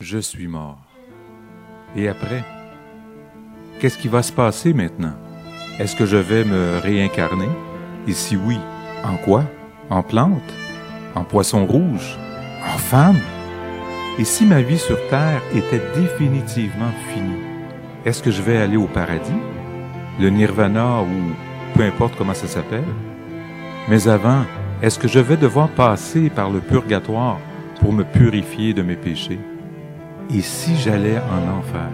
je suis mort. Et après Qu'est-ce qui va se passer maintenant? Est-ce que je vais me réincarner? Et si oui, en quoi? En plante En poisson rouge En femme Et si ma vie sur Terre était définitivement finie Est-ce que je vais aller au paradis? Le nirvana ou peu importe comment ça s'appelle? Mais avant, est-ce que je vais devoir passer par le purgatoire pour me purifier de mes péchés? Et si j'allais en enfer?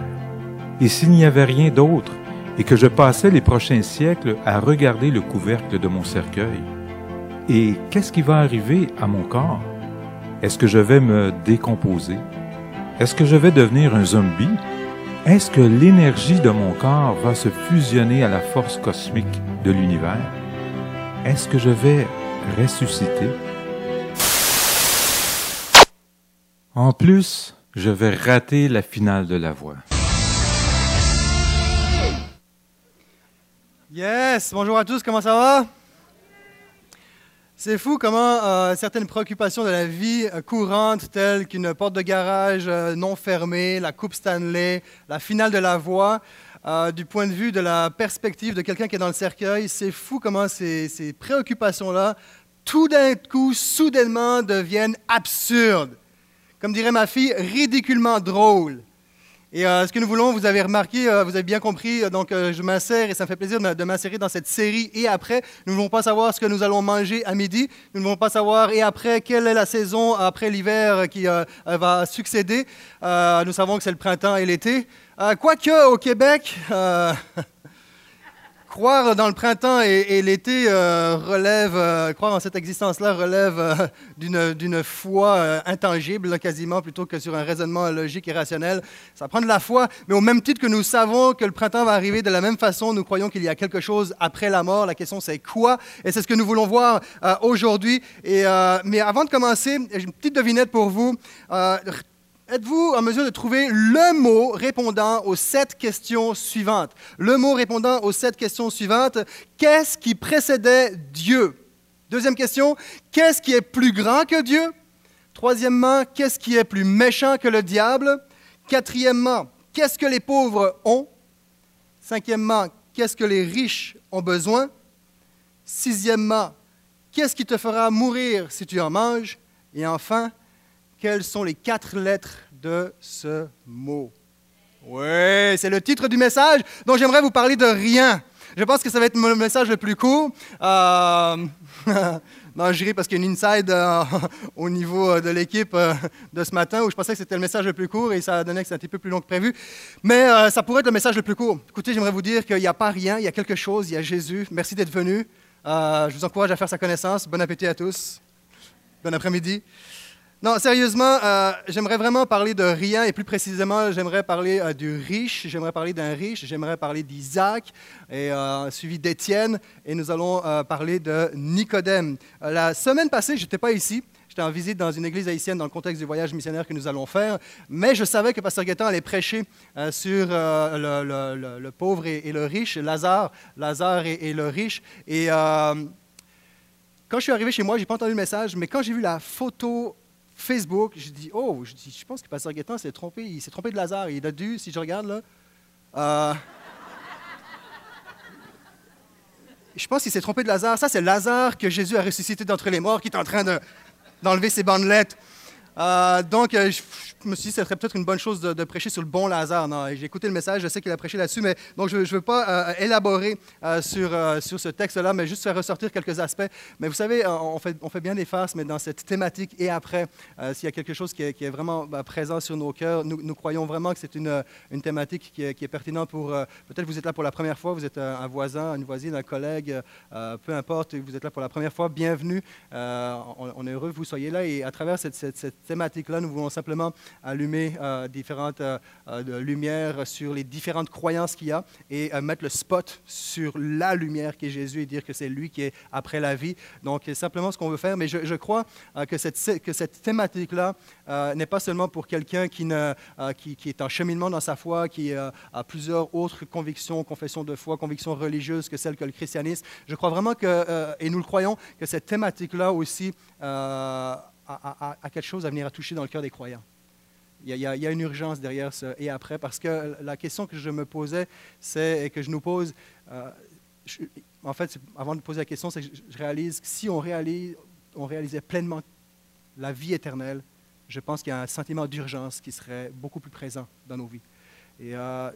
Et s'il n'y avait rien d'autre et que je passais les prochains siècles à regarder le couvercle de mon cercueil? Et qu'est-ce qui va arriver à mon corps? Est-ce que je vais me décomposer? Est-ce que je vais devenir un zombie? Est-ce que l'énergie de mon corps va se fusionner à la force cosmique de l'univers? Est-ce que je vais ressusciter? En plus, je vais rater la finale de la voix. Yes, bonjour à tous, comment ça va? C'est fou comment euh, certaines préoccupations de la vie euh, courante, telles qu'une porte de garage euh, non fermée, la Coupe Stanley, la finale de la voix, du point de vue de la perspective de quelqu'un qui est dans le cercueil, c'est fou comment ces, ces préoccupations-là, tout d'un coup, soudainement, deviennent absurdes comme dirait ma fille, ridiculement drôle. Et euh, ce que nous voulons, vous avez remarqué, euh, vous avez bien compris, euh, donc je m'insère et ça me fait plaisir de m'insérer dans cette série. Et après, nous ne voulons pas savoir ce que nous allons manger à midi. Nous ne voulons pas savoir, et après, quelle est la saison après l'hiver qui va succéder. nous savons que c'est le printemps et l'été. Quoique, au Québec, croire dans le printemps et, l'été euh, relève, euh, croire en cette existence-là relève euh, d'une foi intangible, quasiment, plutôt que sur un raisonnement logique et rationnel. Ça prend de la foi, mais au même titre que nous savons que le printemps va arriver de la même façon, nous croyons qu'il y a quelque chose après la mort. La question, c'est quoi? Et c'est ce que nous voulons voir aujourd'hui. mais avant de commencer, j'ai une petite devinette pour vous. Êtes-vous en mesure de trouver le mot répondant aux sept questions suivantes? Le mot répondant aux sept questions suivantes. Qu'est-ce qui précédait Dieu? Deuxième question, qu'est-ce qui est plus grand que Dieu? Troisièmement, qu'est-ce qui est plus méchant que le diable? Quatrièmement, qu'est-ce que les pauvres ont? Cinquièmement, qu'est-ce que les riches ont besoin? Sixièmement, qu'est-ce qui te fera mourir si tu en manges? Et enfin, quelles sont les quatre lettres de ce mot? Oui, c'est le titre du message dont j'aimerais vous parler de rien. Je pense que ça va être le message le plus court. Euh... non, je parce qu'il y a une inside euh, au niveau de l'équipe euh, de ce matin où je pensais que c'était le message le plus court et ça donné que c'était un petit peu plus long que prévu. Mais euh, ça pourrait être le message le plus court. Écoutez, j'aimerais vous dire qu'il n'y a pas rien, il y a quelque chose, il y a Jésus. Merci d'être venu. je vous encourage à faire sa connaissance. Bon appétit à tous. Bon après-midi. Non, sérieusement, euh, j'aimerais vraiment parler de rien, et plus précisément, j'aimerais parler euh, du riche, j'aimerais parler d'un riche, j'aimerais parler d'Isaac, et euh, suivi d'Étienne, et nous allons parler de Nicodème. la semaine passée, je n'étais pas ici, j'étais en visite dans une église haïtienne dans le contexte du voyage missionnaire que nous allons faire, mais je savais que Pasteur Guettin allait prêcher sur le, pauvre et, le riche, Lazare, Lazare et, et le riche, et... quand je suis arrivé chez moi, je n'ai pas entendu le message, mais quand j'ai vu la photo Facebook, je dis, oh, je, dis, je pense que Pasteur s'est trompé, il s'est trompé de Lazare. Il a dû, si je regarde là, euh, je pense qu'il s'est trompé de Lazare. Ça, c'est Lazare que Jésus a ressuscité d'entre les morts, qui est en train d'enlever ses bandelettes. Euh, donc, euh, je, me suis dit, ce serait peut-être une bonne chose de, prêcher sur le bon Lazare. J'ai écouté le message, je sais qu'il a prêché là-dessus, mais donc je ne veux pas euh, élaborer sur, sur ce texte-là, mais juste faire ressortir quelques aspects. Mais vous savez, on fait, on fait bien des farces, mais dans cette thématique et après, s'il y a quelque chose qui est, vraiment bah, présent sur nos cœurs, nous, croyons vraiment que c'est une, une, thématique qui est, qui est pertinente pour. peut-être vous êtes là pour la première fois, vous êtes un, voisin, une voisine, un collègue, peu importe, vous êtes là pour la première fois, bienvenue. On, est heureux que vous soyez là et à travers cette, cette, cette thématique-là, nous voulons simplement allumer euh, différentes euh, euh, lumières sur les différentes croyances qu'il y a et mettre le spot sur la lumière qui est Jésus et dire que c'est lui qui est après la vie. Donc, c'est simplement ce qu'on veut faire. Mais je, crois que cette, que cette thématique-là n'est pas seulement pour quelqu'un qui, qui, qui, est en cheminement dans sa foi, qui a plusieurs autres convictions, confessions de foi, convictions religieuses que celles que le christianisme. Je crois vraiment que, et nous le croyons, que cette thématique-là aussi à, quelque chose à venir à toucher dans le cœur des croyants. Il y, a, une urgence derrière ce et après, parce que la question que je me posais, c'est, que je nous pose, euh, en fait, avant de poser la question, c'est que je réalise que si on, réalise, on réalisait pleinement la vie éternelle, je pense qu'il y a un sentiment d'urgence qui serait beaucoup plus présent dans nos vies. Et euh,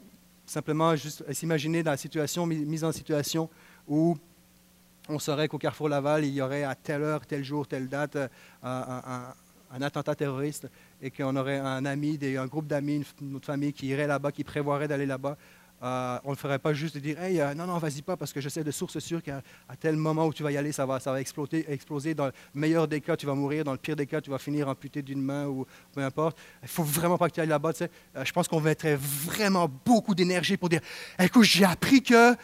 simplement, juste s'imaginer dans la situation, mise en situation où on saurait qu'au Carrefour Laval, il y aurait à telle heure, tel jour, telle date euh, un, attentat terroriste et qu'on aurait un ami, un groupe d'amis, notre famille qui irait là-bas, qui prévoirait d'aller là-bas. Euh, on ne ferait pas juste dire Hey, euh, non, non, vas-y pas, parce que je sais de source sûre qu'à tel moment où tu vas y aller, ça va, ça va exploser, exploser. Dans le meilleur des cas, tu vas mourir. Dans le pire des cas, tu vas finir amputé d'une main ou peu importe. Il faut vraiment pas que tu ailles là-bas. Euh, je pense qu'on mettrait vraiment beaucoup d'énergie pour dire Écoute, j'ai appris que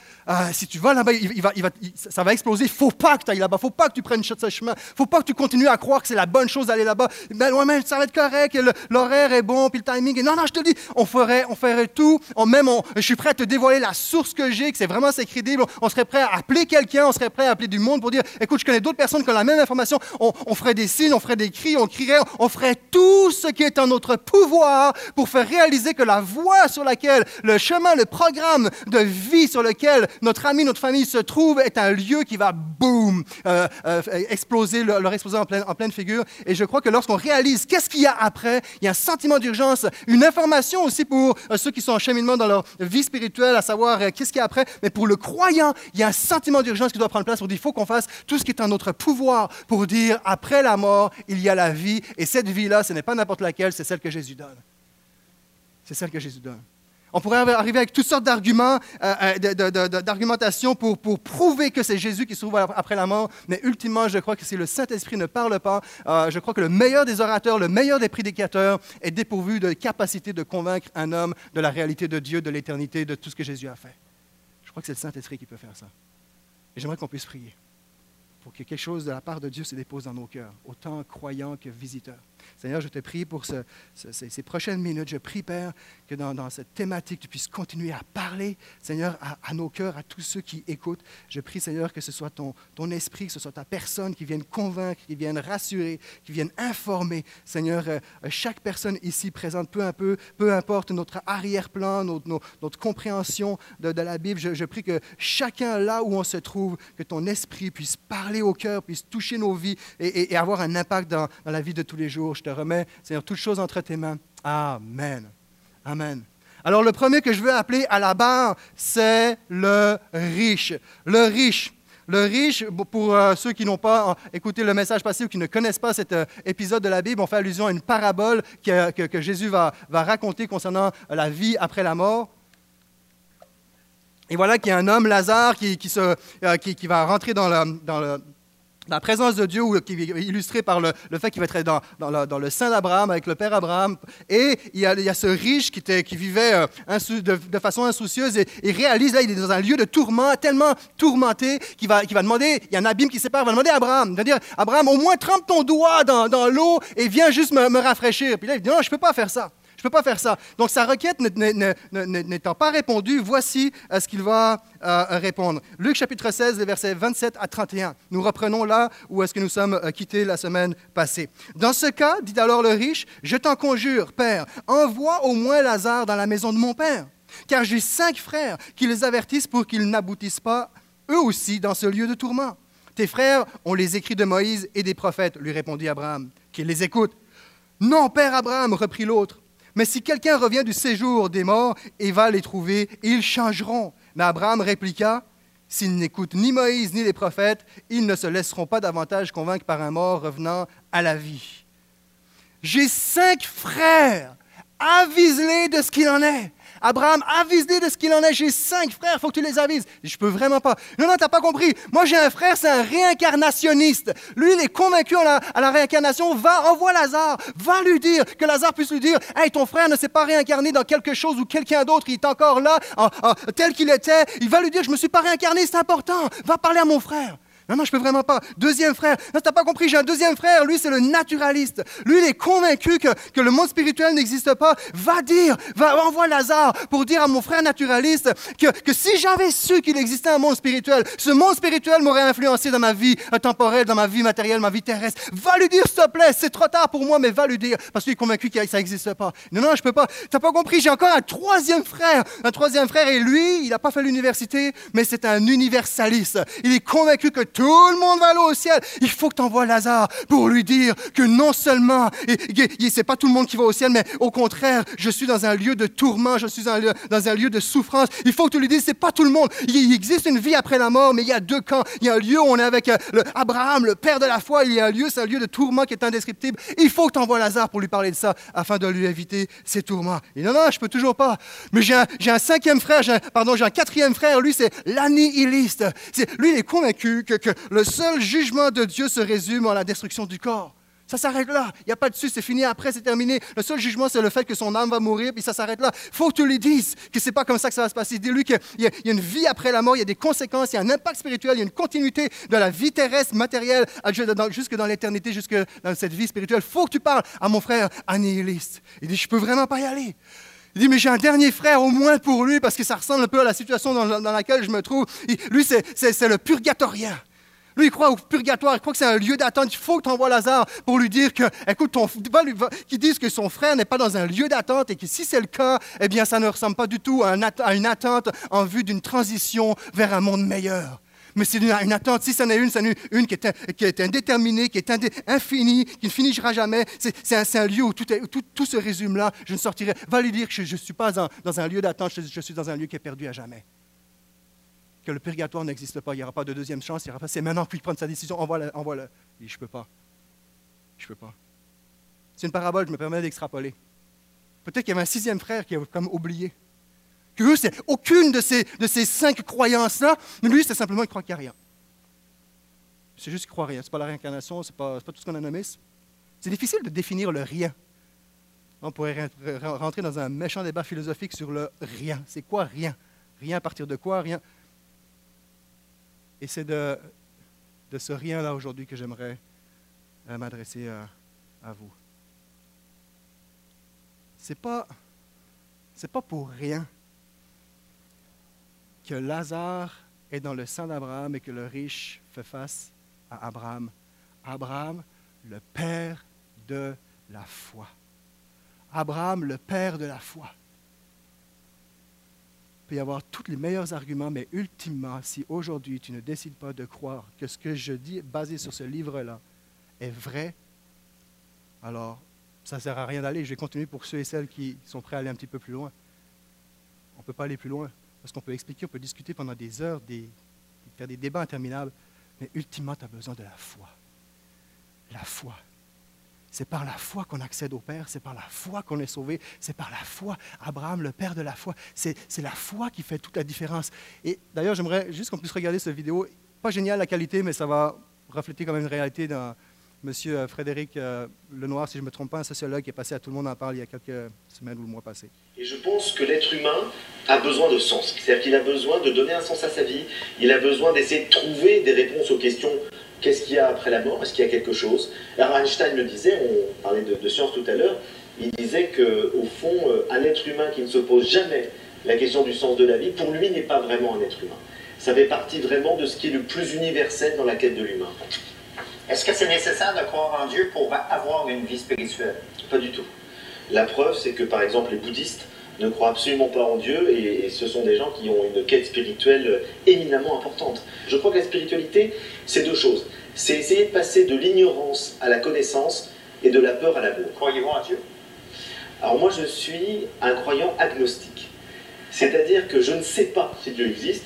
si tu vas là-bas, il, va, il va, ça va exploser. Il faut pas que tu ailles là-bas. Il faut pas que tu prennes ce chemin. Il faut pas que tu continues à croire que c'est la bonne chose d'aller là-bas. Mais ouais, mais ça va être correct. L'horaire est bon, puis le timing. non, non, je te dis, on ferait, on ferait tout. On, même, je suis prêt à te dévoiler la source que j'ai, que c'est vraiment c'est crédible. On serait prêt à appeler quelqu'un, on serait prêt à appeler du monde pour dire, écoute, je connais d'autres personnes qui ont la même information. On, ferait des signes, on ferait des cris, on crierait, on ferait tout ce qui est en notre pouvoir pour faire réaliser que la voie sur laquelle, le chemin, le programme de vie sur lequel notre ami, notre famille se trouve est un lieu qui va, boum, euh, euh, exploser, leur, exploser en pleine, en pleine figure. Et je crois que lorsqu'on réalise qu'est-ce qu'il y a après, il y a un sentiment d'urgence, une information aussi pour euh, ceux qui sont en cheminement dans leur vie à savoir euh, qu'est-ce qu'il y a après. Mais pour le croyant, il y a un sentiment d'urgence qui doit prendre place pour dire il faut qu'on fasse tout ce qui est en notre pouvoir pour dire après la mort, il y a la vie. Et cette vie-là, ce n'est pas n'importe laquelle, c'est celle que Jésus donne. C'est celle que Jésus donne. On pourrait arriver avec toutes sortes d'arguments, euh, euh, pour, prouver que c'est Jésus qui se trouve après la mort, mais ultimement, je crois que si le Saint-Esprit ne parle pas, euh, je crois que le meilleur des orateurs, le meilleur des prédicateurs est dépourvu de capacité de convaincre un homme de la réalité de Dieu, de l'éternité, de tout ce que Jésus a fait. Je crois que c'est le Saint-Esprit qui peut faire ça. Et j'aimerais qu'on puisse prier pour que quelque chose de la part de Dieu se dépose dans nos cœurs, autant croyants que visiteurs. Seigneur, je te prie pour ces, prochaines minutes. Je prie, Père, que dans, cette thématique, tu puisses continuer à parler, Seigneur, à, nos cœurs, à tous ceux qui écoutent. Je prie, Seigneur, que ce soit ton, ton esprit, que ce soit ta personne qui vienne convaincre, qui vienne rassurer, qui vienne informer. Seigneur, euh, chaque personne ici présente, peu, un peu, peu importe notre arrière-plan, notre, notre, compréhension de, la Bible, je, prie que chacun là où on se trouve, que ton esprit puisse parler au cœur, puisse toucher nos vies et, avoir un impact dans, dans la vie de tous les jours. Je te remets, Seigneur, toutes choses entre tes mains. Amen. Amen. Alors le premier que je veux appeler à la barre, c'est le riche. Le riche. Le riche, pour euh, ceux qui n'ont pas euh, écouté le message passé ou qui ne connaissent pas cet euh, épisode de la Bible, on fait allusion à une parabole que, Jésus va, raconter concernant la vie après la mort. Et voilà qu'il y a un homme, Lazare, qui, qui, va rentrer dans le, la présence de Dieu, qui est illustrée par le, fait qu'il va être dans, le, sein d'Abraham, avec le père Abraham. Et il y a, ce riche qui, vivait euh, de, façon insoucieuse et, réalise, là, il est dans un lieu de tourment, tellement tourmenté, qu'il va, va demander, il y a un abîme qui sépare, il va demander à Abraham, il va dire, Abraham, au moins trempe ton doigt dans, l'eau et viens juste me, me, rafraîchir. Puis là, il dit, non, je ne peux pas faire ça. Je ne peux pas faire ça. Donc sa requête n'étant pas répondue, voici euh, ce qu'il va euh, répondre. Luc chapitre 16, les versets 27 à 31. Nous reprenons là où est-ce que nous sommes euh, quittés la semaine passée. Dans ce cas, dit alors le riche, je t'en conjure, Père, envoie au moins Lazare dans la maison de mon Père, car j'ai cinq frères qui les avertissent pour qu'ils n'aboutissent pas eux aussi dans ce lieu de tourment. Tes frères ont les écrits de Moïse et des prophètes, lui répondit Abraham. Qu'il les écoute. Non, Père Abraham, reprit l'autre. Mais si quelqu'un revient du séjour des morts et va les trouver, ils changeront. Mais Abraham répliqua, S'ils n'écoutent ni Moïse ni les prophètes, ils ne se laisseront pas davantage convaincre par un mort revenant à la vie. J'ai cinq frères, avise-les de ce qu'il en est. Abraham, avise-les de ce qu'il en est. J'ai cinq frères, faut que tu les avises. Je peux vraiment pas. Non, non, tu n'as pas compris. Moi, j'ai un frère, c'est un réincarnationniste. Lui, il est convaincu à la, réincarnation. Va, envoie Lazare. Va lui dire, que Lazare puisse lui dire Hey, ton frère ne s'est pas réincarné dans quelque chose ou quelqu'un d'autre, il est encore là, tel qu'il était. Il va lui dire Je me suis pas réincarné, c'est important. Va parler à mon frère. Non, non, je peux vraiment pas. Deuxième frère. Non, t'as pas compris, j'ai un deuxième frère. Lui, c'est le naturaliste. Lui, il est convaincu que, que le monde spirituel n'existe pas. Va dire, va, envoie Lazare pour dire à mon frère naturaliste que, que si j'avais su qu'il existait un monde spirituel, ce monde spirituel m'aurait influencé dans ma vie temporelle, dans ma vie matérielle, ma vie terrestre. Va lui dire, s'il te plaît. C'est trop tard pour moi, mais va lui dire. Parce qu'il est convaincu que ça n'existe pas. Non, non, je peux pas. T'as pas compris, j'ai encore un troisième frère. Un troisième frère, et lui, il n'a pas fait l'université, mais c'est un universaliste. Il est convaincu que tout le monde va aller au ciel. Il faut que tu envoies Lazare pour lui dire que non seulement, c'est pas tout le monde qui va au ciel, mais au contraire, je suis dans un lieu de tourment, je suis dans un lieu, dans un lieu de souffrance. Il faut que tu lui dises, c'est pas tout le monde. Il, existe une vie après la mort, mais il y a deux camps. Il y a un lieu où on est avec euh, Abraham, le père de la foi. Il y a un lieu, c'est un lieu de tourment qui est indescriptible. Il faut que tu envoies Lazare pour lui parler de ça, afin de lui éviter ces tourments. Et non, non, je peux toujours pas. Mais j'ai un, un, cinquième frère, pardon, j'ai un quatrième frère. Lui, c'est l'annihiliste. Lui, il est convaincu que, que le seul jugement de Dieu se résume en la destruction du corps. Ça s'arrête là. Il n'y a pas de dessus, c'est fini. Après, c'est terminé. Le seul jugement, c'est le fait que son âme va mourir, puis ça s'arrête là. Il faut que tu lui dises que ce n'est pas comme ça que ça va se passer. Dis-lui qu'il y, a une vie après la mort, il y a des conséquences, il y a un impact spirituel, il y a une continuité de la vie terrestre, matérielle, jusque dans l'éternité, jusque dans cette vie spirituelle. Il faut que tu parles à mon frère annihiliste. Il dit, je ne peux vraiment pas y aller. Il dit, mais j'ai un dernier frère au moins pour lui, parce que ça ressemble un peu à la situation dans, laquelle je me trouve. lui, c'est le purgatorien. Lui, il croit au purgatoire, il croit que c'est un lieu d'attente. Il faut que tu envoies Lazare pour lui dire que, écoute, ton, que son frère n'est pas dans un lieu d'attente et que si c'est le cas, eh bien, ça ne ressemble pas du tout à, une attente en vue d'une transition vers un monde meilleur. Mais c'est une, attente. Si ça n'est une, c'est une, qui, est, est indéterminée, qui est infinie, qui ne finira jamais. C'est un, lieu où tout, se résume là. Je ne sortirai. Va lui dire que je ne suis pas dans un lieu d'attente, je suis dans un lieu qui est perdu à jamais que le purgatoire n'existe pas, il n'y aura pas de deuxième chance, il aura pas. C'est maintenant qu'il prend sa décision, envoie-le. Envoie -le. Il dit, je ne peux pas. Je ne peux pas. C'est une parabole, je me permets d'extrapoler. Peut-être qu'il y avait un sixième frère qui a comme oublié. Que eux, c'est aucune de ces, de ces cinq croyances-là, mais lui, c'est simplement, il croit qu'il n'y a rien. C'est juste qu'il croit rien. Ce n'est pas la réincarnation, ce n'est pas, pas, tout ce qu'on a nommé. C'est difficile de définir le rien. On pourrait rentrer dans un méchant débat philosophique sur le rien. C'est quoi rien? Rien à partir de quoi? Rien. Et c'est de, ce rien-là aujourd'hui que j'aimerais euh, m'adresser à, à, vous. Ce n'est pas, pas pour rien que Lazare est dans le sang d'Abraham et que le riche fait face à Abraham. Abraham, le père de la foi. Abraham, le père de la foi y avoir tous les meilleurs arguments, mais ultimement, si aujourd'hui tu ne décides pas de croire que ce que je dis, basé sur ce livre-là, est vrai, alors ça ne sert à rien d'aller. Je vais continuer pour ceux et celles qui sont prêts à aller un petit peu plus loin. On ne peut pas aller plus loin, parce qu'on peut expliquer, on peut discuter pendant des heures, des, faire des débats interminables, mais ultimement, tu as besoin de la foi. La foi. C'est par la foi qu'on accède au Père, c'est par la foi qu'on est sauvé, c'est par la foi. Abraham, le Père de la foi, c'est la foi qui fait toute la différence. Et d'ailleurs, j'aimerais juste qu'on puisse regarder cette vidéo. Pas génial la qualité, mais ça va refléter quand même une réalité d'un monsieur euh, Frédéric euh, Lenoir, si je ne me trompe pas, un sociologue qui est passé à Tout le monde en parle il y a quelques semaines ou le mois passé. Et je pense que l'être humain a besoin de sens. C'est-à-dire qu'il a besoin de donner un sens à sa vie, il a besoin d'essayer de trouver des réponses aux questions Qu'est-ce qu'il y a après la mort? Est-ce qu'il y a quelque chose? Alors Einstein le disait, on parlait de, science tout à l'heure, il disait qu'au fond, euh, un être humain qui ne se pose jamais la question du sens de la vie, pour lui n'est pas vraiment un être humain. Ça fait partie vraiment de ce qui est le plus universel dans la quête de l'humain. Est-ce que c'est nécessaire de croire en Dieu pour avoir une vie spirituelle? Pas du tout. La preuve, c'est que par exemple les bouddhistes ne croient absolument pas en Dieu et, ce sont des gens qui ont une quête spirituelle éminemment importante. Je crois que la spiritualité, c'est deux choses. C'est essayer de passer de l'ignorance à la connaissance et de la peur à l'amour. Croyez-vous en Dieu? Alors moi, je suis un croyant agnostique. C'est-à-dire que je ne sais pas si Dieu existe,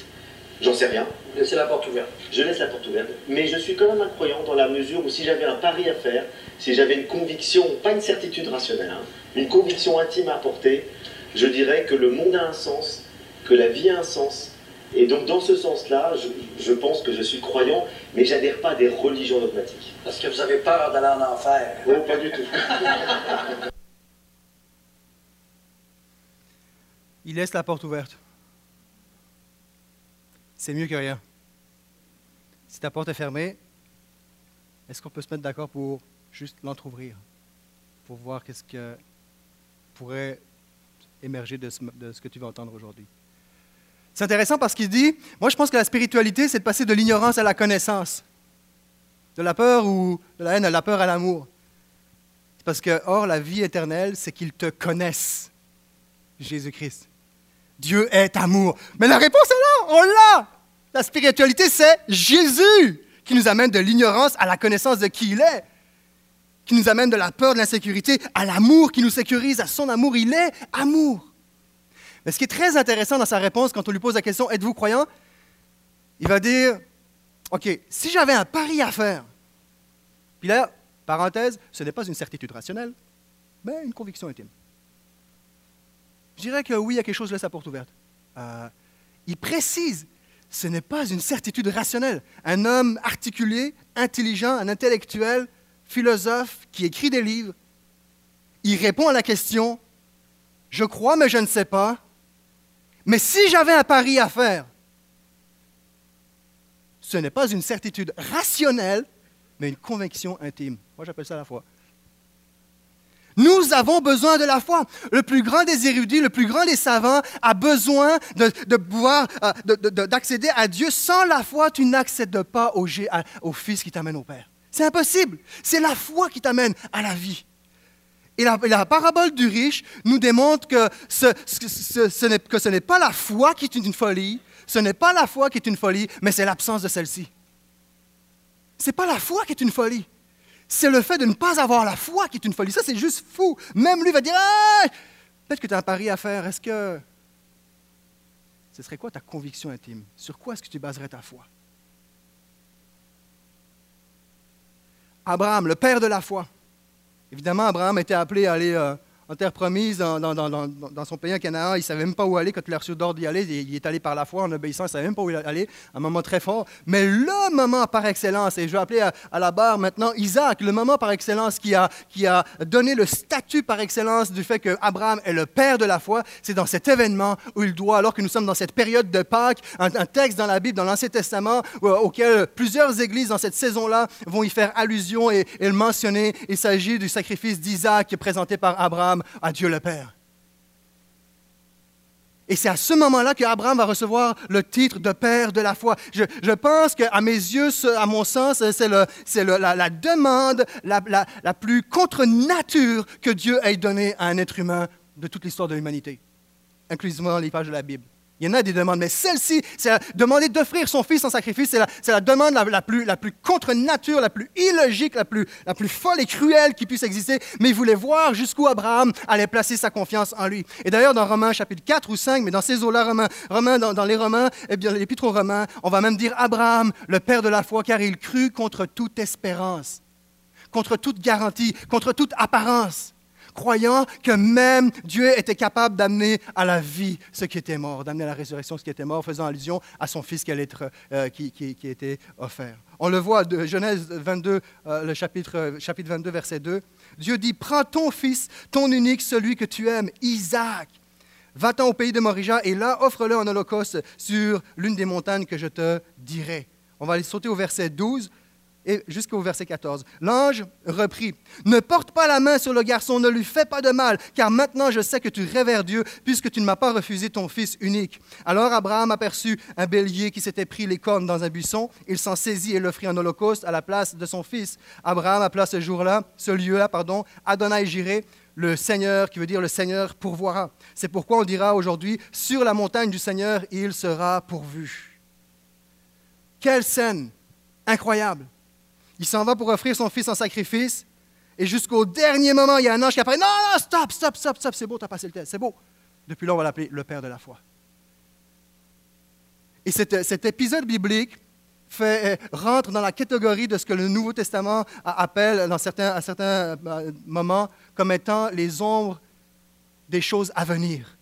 j'en sais rien. Laissez la porte ouverte. Je laisse la porte ouverte. Mais je suis quand même un croyant dans la mesure où si j'avais un pari à faire, si j'avais une conviction, pas une certitude rationnelle, hein, une conviction intime à apporter, je dirais que le monde a un sens, que la vie a un sens. Et donc dans ce sens-là, je, pense que je suis croyant, mais j'adhère pas à des religions dogmatiques. Parce que vous avez peur d'aller en enfer. Oh, pas du tout. Il laisse la porte ouverte. C'est mieux que rien. si ta porte est fermée, est-ce qu'on peut se mettre d'accord pour juste l'entrouvrir, pour voir qu'est-ce que pourrait émerger de ce, que tu vas entendre aujourd'hui? C'est intéressant parce qu'il dit, moi je pense que la spiritualité, c'est de passer de l'ignorance à la connaissance, de la peur ou de la haine à la peur à l'amour. Parce que, or, la vie éternelle, c'est qu'ils te connaissent, Jésus-Christ. Dieu est amour. Mais la réponse est là, on l'a. La spiritualité, c'est Jésus qui nous amène de l'ignorance à la connaissance de qui il est, qui nous amène de la peur, de l'insécurité à l'amour qui nous sécurise, à son amour. Il est amour. Mais ce qui est très intéressant dans sa réponse, quand on lui pose la question Êtes-vous croyant? Il va dire OK, si j'avais un pari à faire, puis là, parenthèse, ce n'est pas une certitude rationnelle, mais une conviction intime. Je dirais que oui, il y a quelque chose là, sa porte ouverte. Euh, il précise ce n'est pas une certitude rationnelle. Un homme articulé, intelligent, un intellectuel, philosophe qui écrit des livres, il répond à la question Je crois, mais je ne sais pas. Mais si j'avais un pari à faire, ce n'est pas une certitude rationnelle, mais une conviction intime. Moi, j'appelle ça la foi. Nous avons besoin de la foi. Le plus grand des érudits, le plus grand des savants a besoin euh, d'accéder à Dieu. Sans la foi, tu n'accèdes pas au Fils qui t'amène au Père. C'est impossible. C'est la foi qui t'amène à la vie. Et la, parabole du riche nous démontre que ce, ce n'est pas la foi qui est une folie, ce n'est pas la foi qui est une folie, mais c'est l'absence de celle-ci. Ce n'est pas la foi qui est une folie. C'est le fait de ne pas avoir la foi qui est une folie. Ça, c'est juste fou. Même lui va dire ah, Peut-être que tu as un pari à faire. Est-ce que. Ce serait quoi ta conviction intime? Sur quoi est-ce que tu baserais ta foi? Abraham, le père de la foi. Évidemment, Abraham était appelé à aller euh, en terre promise, dans, son pays en Canaan. Il ne savait même pas où aller quand il a reçu l'ordre d'y aller. Il est allé par la foi en obéissant. Il ne savait même pas où aller. Un moment très fort. Mais le moment par excellence, et je vais appeler à, la barre maintenant Isaac, le moment par excellence qui a, qui a donné le statut par excellence du fait qu'Abraham est le père de la foi, c'est dans cet événement où il doit, alors que nous sommes dans cette période de Pâques, un, texte dans la Bible, dans l'Ancien Testament, auquel plusieurs églises dans cette saison-là vont y faire allusion et, et le mentionner. Il s'agit du sacrifice d'Isaac présenté par Abraham à Dieu le Père. Et c'est à ce moment-là qu'Abraham va recevoir le titre de père de la foi. Je, pense qu'à mes yeux, à mon sens, c'est la, demande la, la plus contre nature que Dieu ait donnée à un être humain de toute l'histoire de l'humanité, inclusivement les pages de la Bible. Il y en a des demandes, mais celle-ci, c'est demander d'offrir son fils en sacrifice, c'est la, demande la, plus, contre nature, la plus illogique, la plus, folle et cruelle qui puisse exister. Mais il voulait voir jusqu'où Abraham allait placer sa confiance en lui. Et d'ailleurs, dans Romains chapitre 4 ou 5, mais dans ces eaux-là, Romains, Romains, dans, les Romains, eh bien, l'épître aux Romains, on va même dire Abraham, le père de la foi, car il crut contre toute espérance, contre toute garantie, contre toute apparence croyant que même Dieu était capable d'amener à la vie ce qui était mort, d'amener à la résurrection ce qui était mort, faisant allusion à son Fils qui, allait être, euh, qui, qui, était offert. On le voit de Genèse 22, euh, le chapitre, chapitre 22, verset 2. Dieu dit, prends ton Fils, ton unique, celui que tu aimes, Isaac. Va-t'en au pays de Morija et là, offre-le en holocauste sur l'une des montagnes que je te dirai. On va aller sauter au verset 12 et jusqu'au verset 14. L'ange reprit, Ne porte pas la main sur le garçon, ne lui fais pas de mal, car maintenant je sais que tu révères Dieu, puisque tu ne m'as pas refusé ton fils unique. Alors Abraham aperçut un bélier qui s'était pris les cornes dans un buisson. Il s'en saisit et l'offrit en holocauste à la place de son fils. Abraham appela ce jour-là, ce lieu-là, pardon, Adonai Jiré, le Seigneur, qui veut dire le Seigneur pourvoira. C'est pourquoi on dira aujourd'hui, sur la montagne du Seigneur, il sera pourvu. Quelle scène incroyable il s'en va pour offrir son fils en sacrifice. Et jusqu'au dernier moment, il y a un ange qui apparaît. Non, non, stop, stop, stop, stop, c'est beau, tu as passé le test, c'est beau. Depuis là, on va l'appeler le Père de la foi. Et cet, épisode biblique fait, euh, rentre dans la catégorie de ce que le Nouveau Testament appelle à certains euh, moments comme étant les ombres des choses à venir.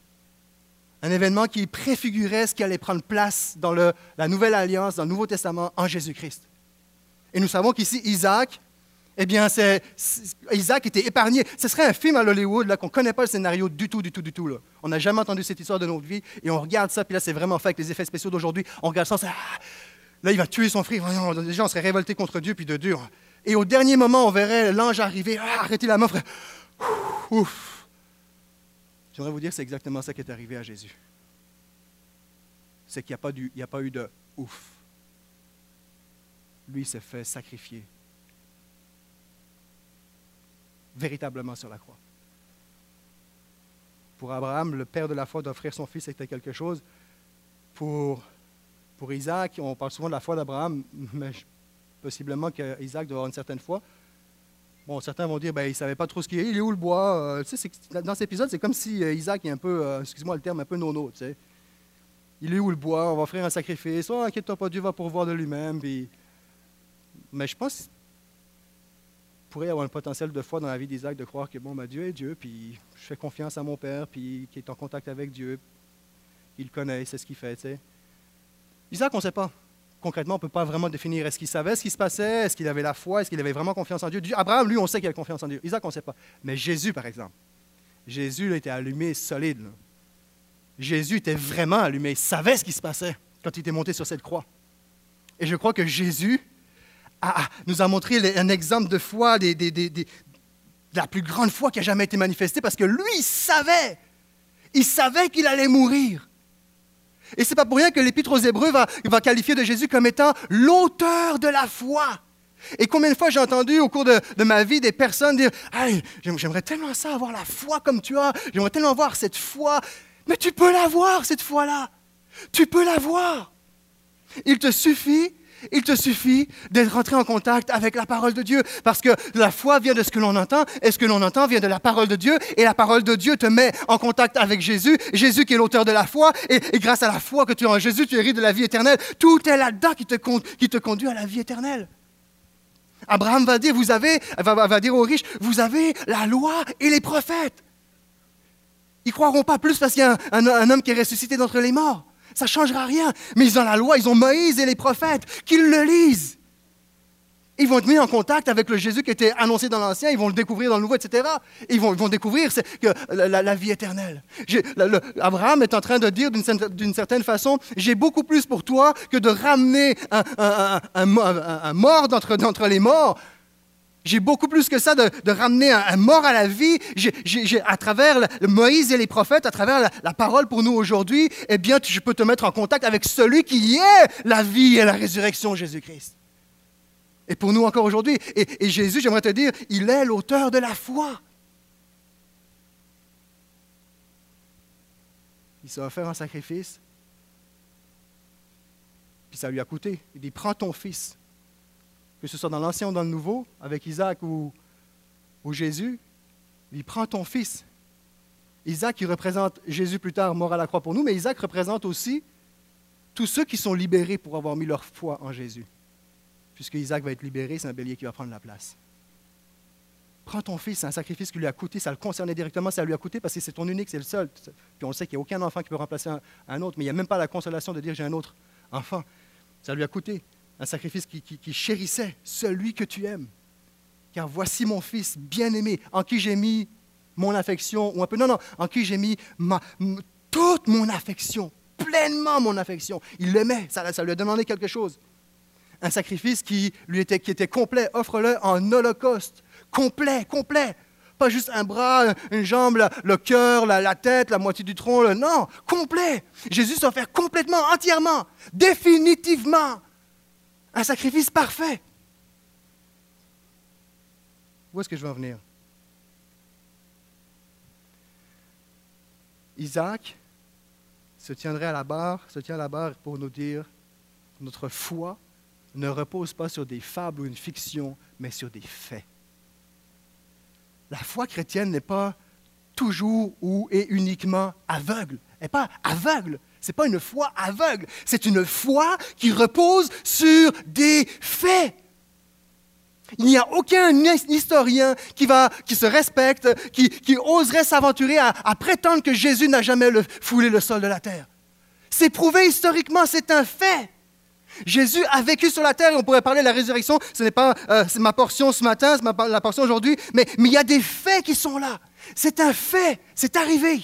Un événement qui préfigurait ce qui allait prendre place dans la Nouvelle Alliance, dans le Nouveau Testament, en Jésus-Christ. Et nous savons qu'ici, Isaac, eh bien, Isaac était épargné. Ce serait un film à Hollywood là, qu'on ne connaît pas le scénario du tout, du tout, du tout. On n'a jamais entendu cette histoire de notre vie et on regarde ça, puis là, c'est vraiment fait avec les effets spéciaux d'aujourd'hui. On regarde ça, c'est, ah, Là, il va tuer son frère. Déjà, on serait révolté contre Dieu, puis de Dieu. Et au dernier moment, on verrait l'ange arriver. Ah, arrêtez la main, frère. Ouf. J'aimerais vous dire, c'est exactement ça qui est arrivé à Jésus. C'est qu'il n'y a, pas eu de ouf. Lui s'est fait sacrifier véritablement sur la croix. Pour Abraham, le père de la foi d'offrir son fils, c'était quelque chose. Pour Isaac, on parle souvent de la foi d'Abraham, mais possiblement qu'Isaac doit avoir une certaine foi. Bon, certains vont dire, ben, il ne savait pas trop ce qu'il est, il est où le bois? Euh, Dans cet épisode, c'est comme si euh, Isaac est un peu, euh, excuse-moi le terme, un peu nono. Tu sais. Il est où le bois? On va offrir un sacrifice. Oh, inquiète-toi pas, Dieu va pourvoir de lui-même. Puis... Mais je pense qu'il pourrait avoir un potentiel de foi dans la vie d'Isaac de croire que bon, ben, Dieu est Dieu, puis je fais confiance à mon Père, puis qui est en contact avec Dieu. Il connaît, c'est ce qu'il fait. Tu sais. Isaac, on ne sait pas. Concrètement, on ne peut pas vraiment définir est-ce qu'il savait ce qui se passait, est-ce qu'il avait la foi, est-ce qu'il avait vraiment confiance en Dieu? Abraham, lui, on sait qu'il avait confiance en Dieu. Isaac, on ne sait pas. Mais Jésus, par exemple, Jésus a été allumé solide. Jésus était vraiment allumé, il savait ce qui se passait quand il était monté sur cette croix. Et je crois que Jésus nous a montré un exemple de foi, de la plus grande foi qui a jamais été manifestée, parce que lui, il savait, il savait qu'il allait mourir. Et c'est pas pour rien que l'Épître aux Hébreux va, qualifier de Jésus comme étant l'auteur de la foi. Et combien de fois j'ai entendu au cours de, ma vie des personnes dire J'aimerais tellement ça, avoir la foi comme tu as, j'aimerais tellement avoir cette foi. Mais tu peux l'avoir, cette foi-là. Tu peux l'avoir. Il te suffit il te suffit d'être rentré en contact avec la parole de Dieu, parce que la foi vient de ce que l'on entend, et ce que l'on entend vient de la parole de Dieu, et la parole de Dieu te met en contact avec Jésus, Jésus qui est l'auteur de la foi, et, grâce à la foi que tu as en Jésus, tu hérites de la vie éternelle. Tout est là-dedans qui te, qui te conduit à la vie éternelle. Abraham va dire, vous avez, va, dire aux riches, vous avez la loi et les prophètes. Ils croiront pas plus parce qu'il y a un homme qui est ressuscité d'entre les morts. Ça ne changera rien. Mais ils ont la loi, ils ont Moïse et les prophètes, qu'ils le lisent. Ils vont être mis en contact avec le Jésus qui était annoncé dans l'Ancien, ils vont le découvrir dans le Nouveau, etc. Ils vont, découvrir que la, vie éternelle. Abraham est en train de dire d'une certaine façon, j'ai beaucoup plus pour toi que de ramener un, mort d'entre les morts. J'ai beaucoup plus que ça de, ramener un, mort à la vie. à travers Moïse et les prophètes, à travers la, parole pour nous aujourd'hui, eh bien, je peux te mettre en contact avec celui qui est la vie et la résurrection, Jésus-Christ. Et pour nous encore aujourd'hui. Et, Jésus, j'aimerais te dire, il est l'auteur de la foi. Il s'est offert un sacrifice, puis ça lui a coûté. Il dit, prends ton fils, que ce soit dans l'Ancien ou dans le Nouveau, avec Isaac ou, Jésus, il prend ton fils. Isaac, qui représente Jésus plus tard mort à la croix pour nous, mais Isaac représente aussi tous ceux qui sont libérés pour avoir mis leur foi en Jésus. Puisque Isaac va être libéré, c'est un bélier qui va prendre la place. Prends ton fils, c'est un sacrifice qui lui a coûté, ça le concernait directement, ça lui a coûté parce que c'est ton unique, c'est le seul. Puis on sait qu'il n'y a aucun enfant qui peut remplacer un autre, mais il n'y a même pas la consolation de dire j'ai un autre enfant. Ça lui a coûté un sacrifice qui, chérissait celui que tu aimes. Car voici mon fils bien-aimé, en qui j'ai mis mon affection, ou un peu, non, non, en qui j'ai mis toute mon affection, pleinement mon affection. Il l'aimait, ça, ça lui a demandé quelque chose. Un sacrifice qui, lui était, qui complet, offre-le en holocauste, complet, complet. Pas juste un bras, une jambe, le cœur, la, tête, la moitié du tronc, non, complet. Jésus s'offre complètement, entièrement, définitivement un sacrifice parfait. Où est-ce que je veux en venir? Isaac se tiendrait à la barre, se tient à la barre pour nous dire notre foi ne repose pas sur des fables ou une fiction, mais sur des faits. La foi chrétienne n'est pas toujours ou et uniquement aveugle. Elle n'est pas aveugle. Ce n'est pas une foi aveugle, c'est une foi qui repose sur des faits. Il n'y a aucun historien qui, se respecte, qui, oserait s'aventurer à, prétendre que Jésus n'a jamais foulé le sol de la terre. C'est prouvé historiquement, c'est un fait. Jésus a vécu sur la terre on pourrait parler de la résurrection. Ce n'est pas euh, ma portion ce matin, c'est ma, la portion aujourd'hui, mais il y a des faits qui sont là. C'est un fait, c'est arrivé.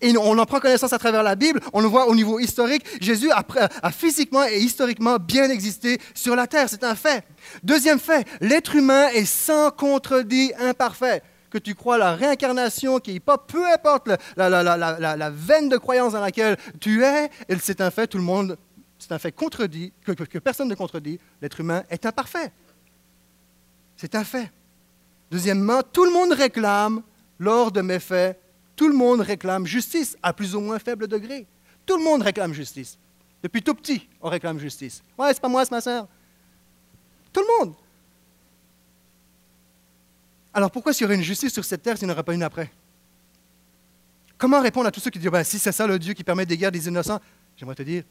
Et on en prend connaissance à travers la Bible, on le voit au niveau historique. Jésus a, physiquement et historiquement bien existé sur la terre, c'est un fait. Deuxième fait, l'être humain est sans contredit imparfait. Que tu crois la réincarnation, qui est pas, peu importe la, veine de croyance dans laquelle tu es, c'est un fait, tout le monde, c'est un fait contredit, que, personne ne contredit, l'être humain est imparfait. C'est un fait. Deuxièmement, tout le monde réclame, lors de méfaits, tout le monde réclame justice, à plus ou moins faible degré. Tout le monde réclame justice. Depuis tout petit, on réclame justice. Ouais, c'est pas moi, c'est ma soeur. Tout le monde. Alors pourquoi s'il y aurait une justice sur cette terre s'il n'y en aurait pas une après? Comment répondre à tous ceux qui disent ben, si c'est ça le Dieu qui permet des guerres des innocents? J'aimerais te dire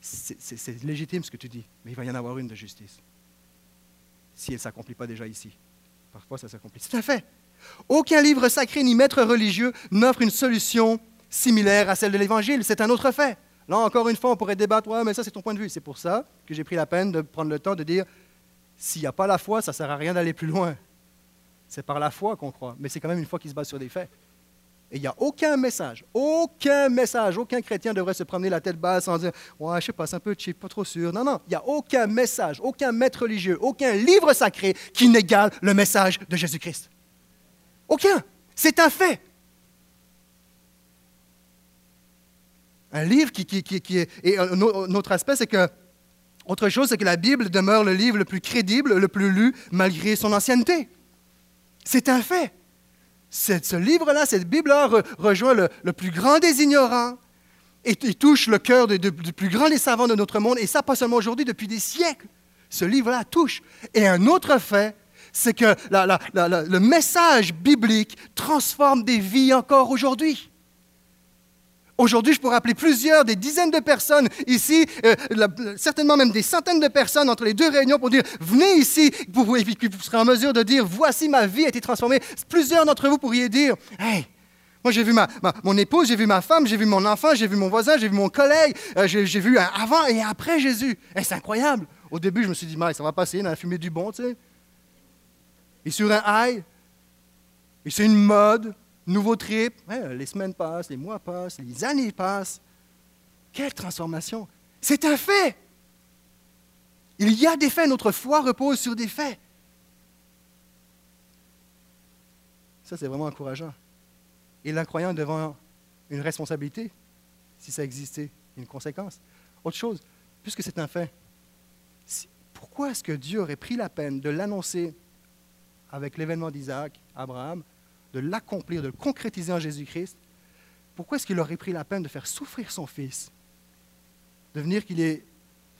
c'est légitime ce que tu dis, mais il va y en avoir une de justice. Si elle ne s'accomplit pas déjà ici. Parfois, ça s'accomplit. C'est un fait. Aucun livre sacré ni maître religieux n'offre une solution similaire à celle de l'Évangile. C'est un autre fait. Là, encore une fois, on pourrait débattre, ouais, mais ça, c'est ton point de vue. C'est pour ça que j'ai pris la peine de prendre le temps de dire, s'il n'y a pas la foi, ça ne sert à rien d'aller plus loin. C'est par la foi qu'on croit, mais c'est quand même une foi qui se base sur des faits. Et il n'y a aucun message, aucun message, aucun chrétien devrait se promener la tête basse en disant Ouais, je sais pas, c'est un peu cheap, pas trop sûr. Non, non, il n'y a aucun message, aucun maître religieux, aucun livre sacré qui n'égale le message de Jésus-Christ. Aucun. C'est un fait. Un livre qui, qui, est. Et un autre aspect, c'est que. Autre chose, c'est que la Bible demeure le livre le plus crédible, le plus lu, malgré son ancienneté. C'est un fait. ce livre-là, cette Bible-là rejoint le, plus grand des ignorants et, touche le cœur du plus grand des savants de notre monde, et ça pas seulement aujourd'hui, depuis des siècles. Ce livre-là touche. Et un autre fait, c'est que le message biblique transforme des vies encore aujourd'hui. Aujourd'hui, je pourrais appeler plusieurs, des dizaines de personnes ici, euh, certainement même des centaines de personnes entre les deux réunions pour dire venez ici, vous, vous serez en mesure de dire voici ma vie a été transformée. Plusieurs d'entre vous pourriez dire hey, moi, j'ai vu ma, mon épouse, j'ai vu ma femme, j'ai vu mon enfant, j'ai vu mon voisin, j'ai vu mon collègue, euh, j'ai vu avant et après Jésus. c'est incroyable? Au début, je me suis dit, ça va passer dans la fumée du bon, tu sais. Et sur un high, et c'est une mode, nouveau trip, les semaines passent, les mois passent, les années passent. Quelle transformation! C'est un fait! Il y a des faits, notre foi repose sur des faits. Ça, c'est vraiment encourageant. Et l'incroyant devant une responsabilité, si ça existait, une conséquence. Autre chose, puisque c'est un fait, pourquoi est-ce que Dieu aurait pris la peine de l'annoncer avec l'événement d'Isaac, Abraham, de l'accomplir, de le concrétiser en Jésus-Christ, pourquoi est-ce qu'il aurait pris la peine de faire souffrir son fils De venir qu'il est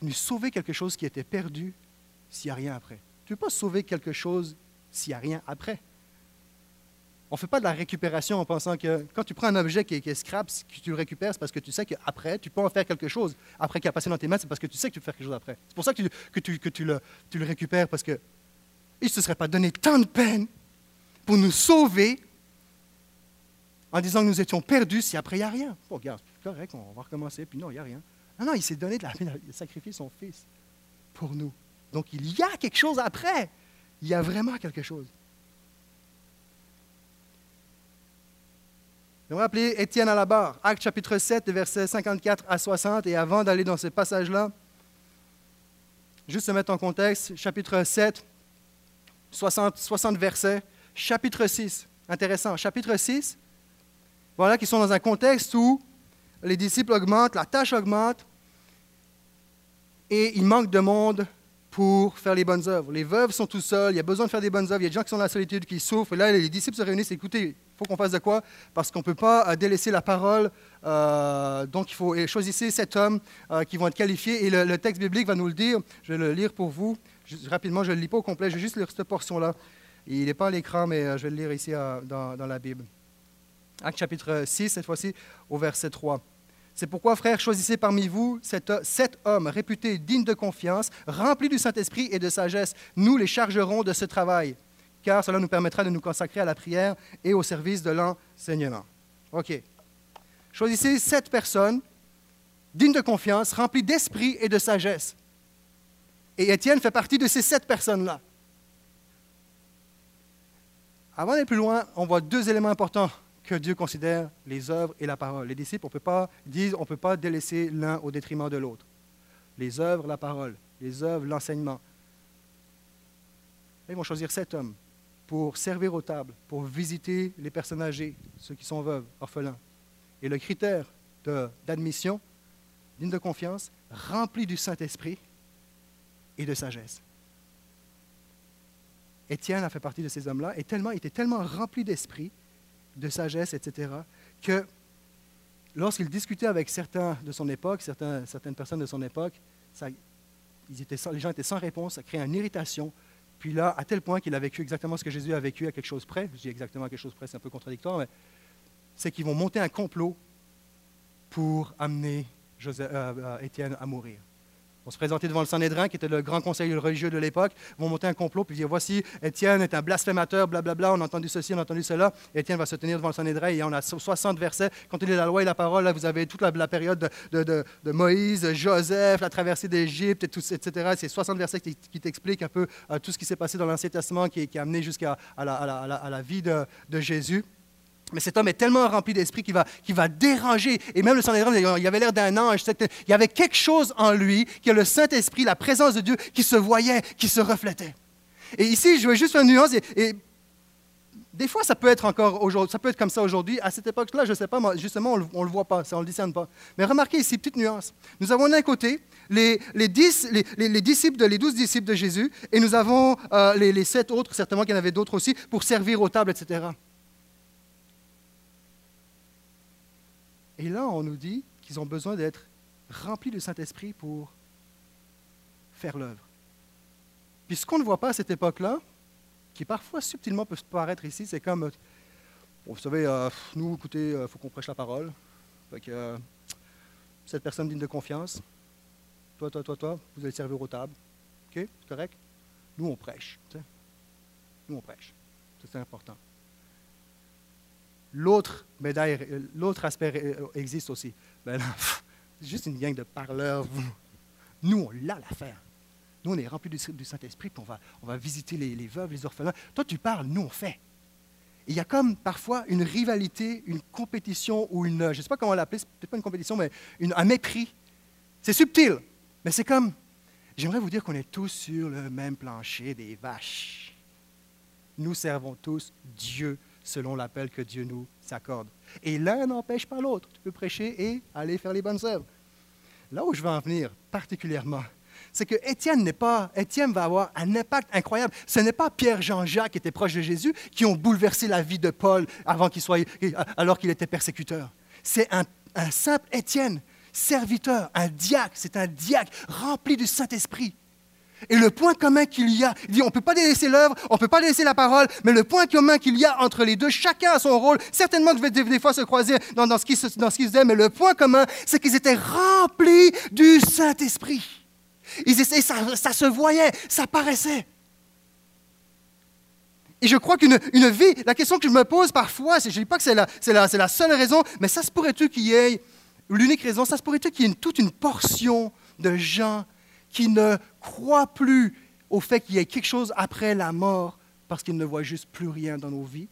venu sauver quelque chose qui était perdu s'il n'y a rien après? Tu ne peux pas sauver quelque chose s'il n'y a rien après? On ne fait pas de la récupération en pensant que quand tu prends un objet qui est, scrap, que tu le récupères, c'est parce que tu sais qu'après, tu peux en faire quelque chose. Après qu'il a passé dans tes mains, c'est parce que tu sais que tu peux faire quelque chose après. C'est pour ça que, tu le récupères, parce que il ne se serait pas donné tant de peine pour nous sauver en disant que nous étions perdus si après il n'y a rien. Oh, regarde, correct, on va recommencer, puis non, il n'y a rien. Non, non, il s'est donné de la peine, il a sacrifié son fils pour nous. Donc il y a quelque chose après. Il y a vraiment quelque chose. Je vais rappeler Étienne à la barre, Acte chapitre 7, versets 54 à 60. Et avant d'aller dans ce passage-là, juste se mettre en contexte, chapitre 7, 60, 60 versets. Chapitre 6, intéressant, chapitre 6, voilà qui sont dans un contexte où les disciples augmentent, la tâche augmente, et il manque de monde pour faire les bonnes œuvres. Les veuves sont tout seuls, il y a besoin de faire des bonnes œuvres, il y a des gens qui sont dans la solitude, qui souffrent, et là les disciples se réunissent, écoutez, il faut qu'on fasse de quoi Parce qu'on ne peut pas euh, délaisser la parole, euh, donc il faut choisir sept hommes euh, qui vont être qualifiés, et le, texte biblique va nous le dire, je vais le lire pour vous, rapidement, je ne le lis pas au complet, je vais juste lire cette portion-là. Il n'est pas à l'écran, mais euh, je vais le lire ici euh, dans, la Bible. Acte chapitre 6, cette fois-ci, au verset 3. C'est pourquoi, frères, choisissez parmi vous sept hommes réputés dignes de confiance, remplis du Saint-Esprit et de sagesse. Nous les chargerons de ce travail, car cela nous permettra de nous consacrer à la prière et au service de l'enseignement. OK. Choisissez sept personnes dignes de confiance, remplies d'esprit et de sagesse. Et Étienne fait partie de ces sept personnes-là. Avant d'aller plus loin, on voit deux éléments importants que Dieu considère les œuvres et la parole. Les disciples, on peut pas, disent on ne peut pas délaisser l'un au détriment de l'autre. Les œuvres, la parole. Les œuvres, l'enseignement. Ils vont choisir sept hommes pour servir aux tables, pour visiter les personnes âgées, ceux qui sont veuves, orphelins. Et le critère d'admission, digne de confiance, rempli du Saint-Esprit et de sagesse. Étienne a fait partie de ces hommes-là et tellement, il était tellement rempli d'esprit, de sagesse, etc., que lorsqu'il discutait avec certains de son époque, certaines personnes de son époque, les gens étaient sans réponse, ça créait une irritation. Puis là, à tel point qu'il a vécu exactement ce que Jésus a vécu à quelque chose près, je dis exactement à quelque chose près, c'est un peu contradictoire, mais c'est qu'ils vont monter un complot pour amener euh, euh, Étienne à mourir vont se présenter devant le Sanhédrin, qui était le grand conseil religieux de l'époque, vont monter un complot, puis dire voici, Étienne est un blasphémateur, blablabla, on a entendu ceci, on a entendu cela. Étienne va se tenir devant le Sanhédrin, et on a 60 versets. Quand il est la loi et la parole, vous avez toute la, période de, Moïse, Joseph, la traversée d'Égypte, etc. C'est 60 versets qui, t'expliquent un peu euh, tout ce qui s'est passé dans l'Ancien Testament, qui, qui a amené jusqu'à la, vie de Jésus. Mais cet homme est tellement rempli d'esprit qu'il va, va déranger. Et même le Sanhédrin, il avait l'air d'un ange. Il y avait quelque chose en lui, qui est le Saint-Esprit, la présence de Dieu, qui se voyait, qui se reflétait. Et ici, je veux juste faire une nuance. Et, des fois, ça peut être encore aujourd'hui, ça peut être comme ça aujourd'hui. À cette époque-là, je ne sais pas, justement, on ne le voit pas, on ne le discerne pas. Mais remarquez ici, petite nuance. Nous avons d'un côté les, les, les, disciples de, les douze disciples de Jésus, et nous avons euh, les sept autres, certainement qu'il y en avait d'autres aussi, pour servir aux tables, etc. Et là, on nous dit qu'ils ont besoin d'être remplis du Saint-Esprit pour faire l'œuvre. Puis ce qu'on ne voit pas à cette époque-là, qui parfois subtilement peut paraître ici, c'est comme, vous savez, euh, nous, écoutez, il euh, faut qu'on prêche la parole. Euh, cette personne digne de confiance, toi, toi, toi, toi, vous allez servir aux tables. OK? Correct? Nous, on prêche. Nous, on prêche. C'est important. L'autre médaille, l'autre aspect existe aussi. Ben juste une gang de parleurs. Nous, on l'a l'affaire. Nous, on est remplis du, Saint-Esprit, puis on va, on va visiter les, veuves, les orphelins. Toi, tu parles, nous, on fait. il y a comme parfois une rivalité, une compétition, ou une, je ne sais pas comment l'appeler, peut-être pas une compétition, mais un mépris. C'est subtil, mais c'est comme, j'aimerais vous dire qu'on est tous sur le même plancher des vaches. Nous servons tous Dieu selon l'appel que Dieu nous accorde. Et l'un n'empêche pas l'autre. Tu peux prêcher et aller faire les bonnes œuvres. Là où je veux en venir particulièrement, c'est que Étienne n'est pas, Étienne va avoir un impact incroyable. Ce n'est pas Pierre, Jean, Jacques qui étaient proches de Jésus qui ont bouleversé la vie de Paul avant qu'il soit, alors qu'il était persécuteur. C'est un, un simple Étienne, serviteur, un diacre. C'est un diacre rempli du Saint-Esprit et le point commun qu'il y a, il dit on ne peut pas délaisser l'œuvre, on ne peut pas délaisser la parole, mais le point commun qu'il y a entre les deux, chacun a son rôle. Certainement que des, des fois se croiser dans, ce qu'ils faisaient, mais le point commun, c'est qu'ils étaient remplis du Saint-Esprit. ça, ça se voyait, ça paraissait. Et je crois qu'une une vie, la question que je me pose parfois, je ne dis pas que c'est la, la, la, seule raison, mais ça se pourrait-tu qu'il y ait, l'unique raison, ça se pourrait-tu qu'il y ait toute une portion de gens qui ne croient plus au fait qu'il y ait quelque chose après la mort parce qu'ils ne voient juste plus rien dans nos vies.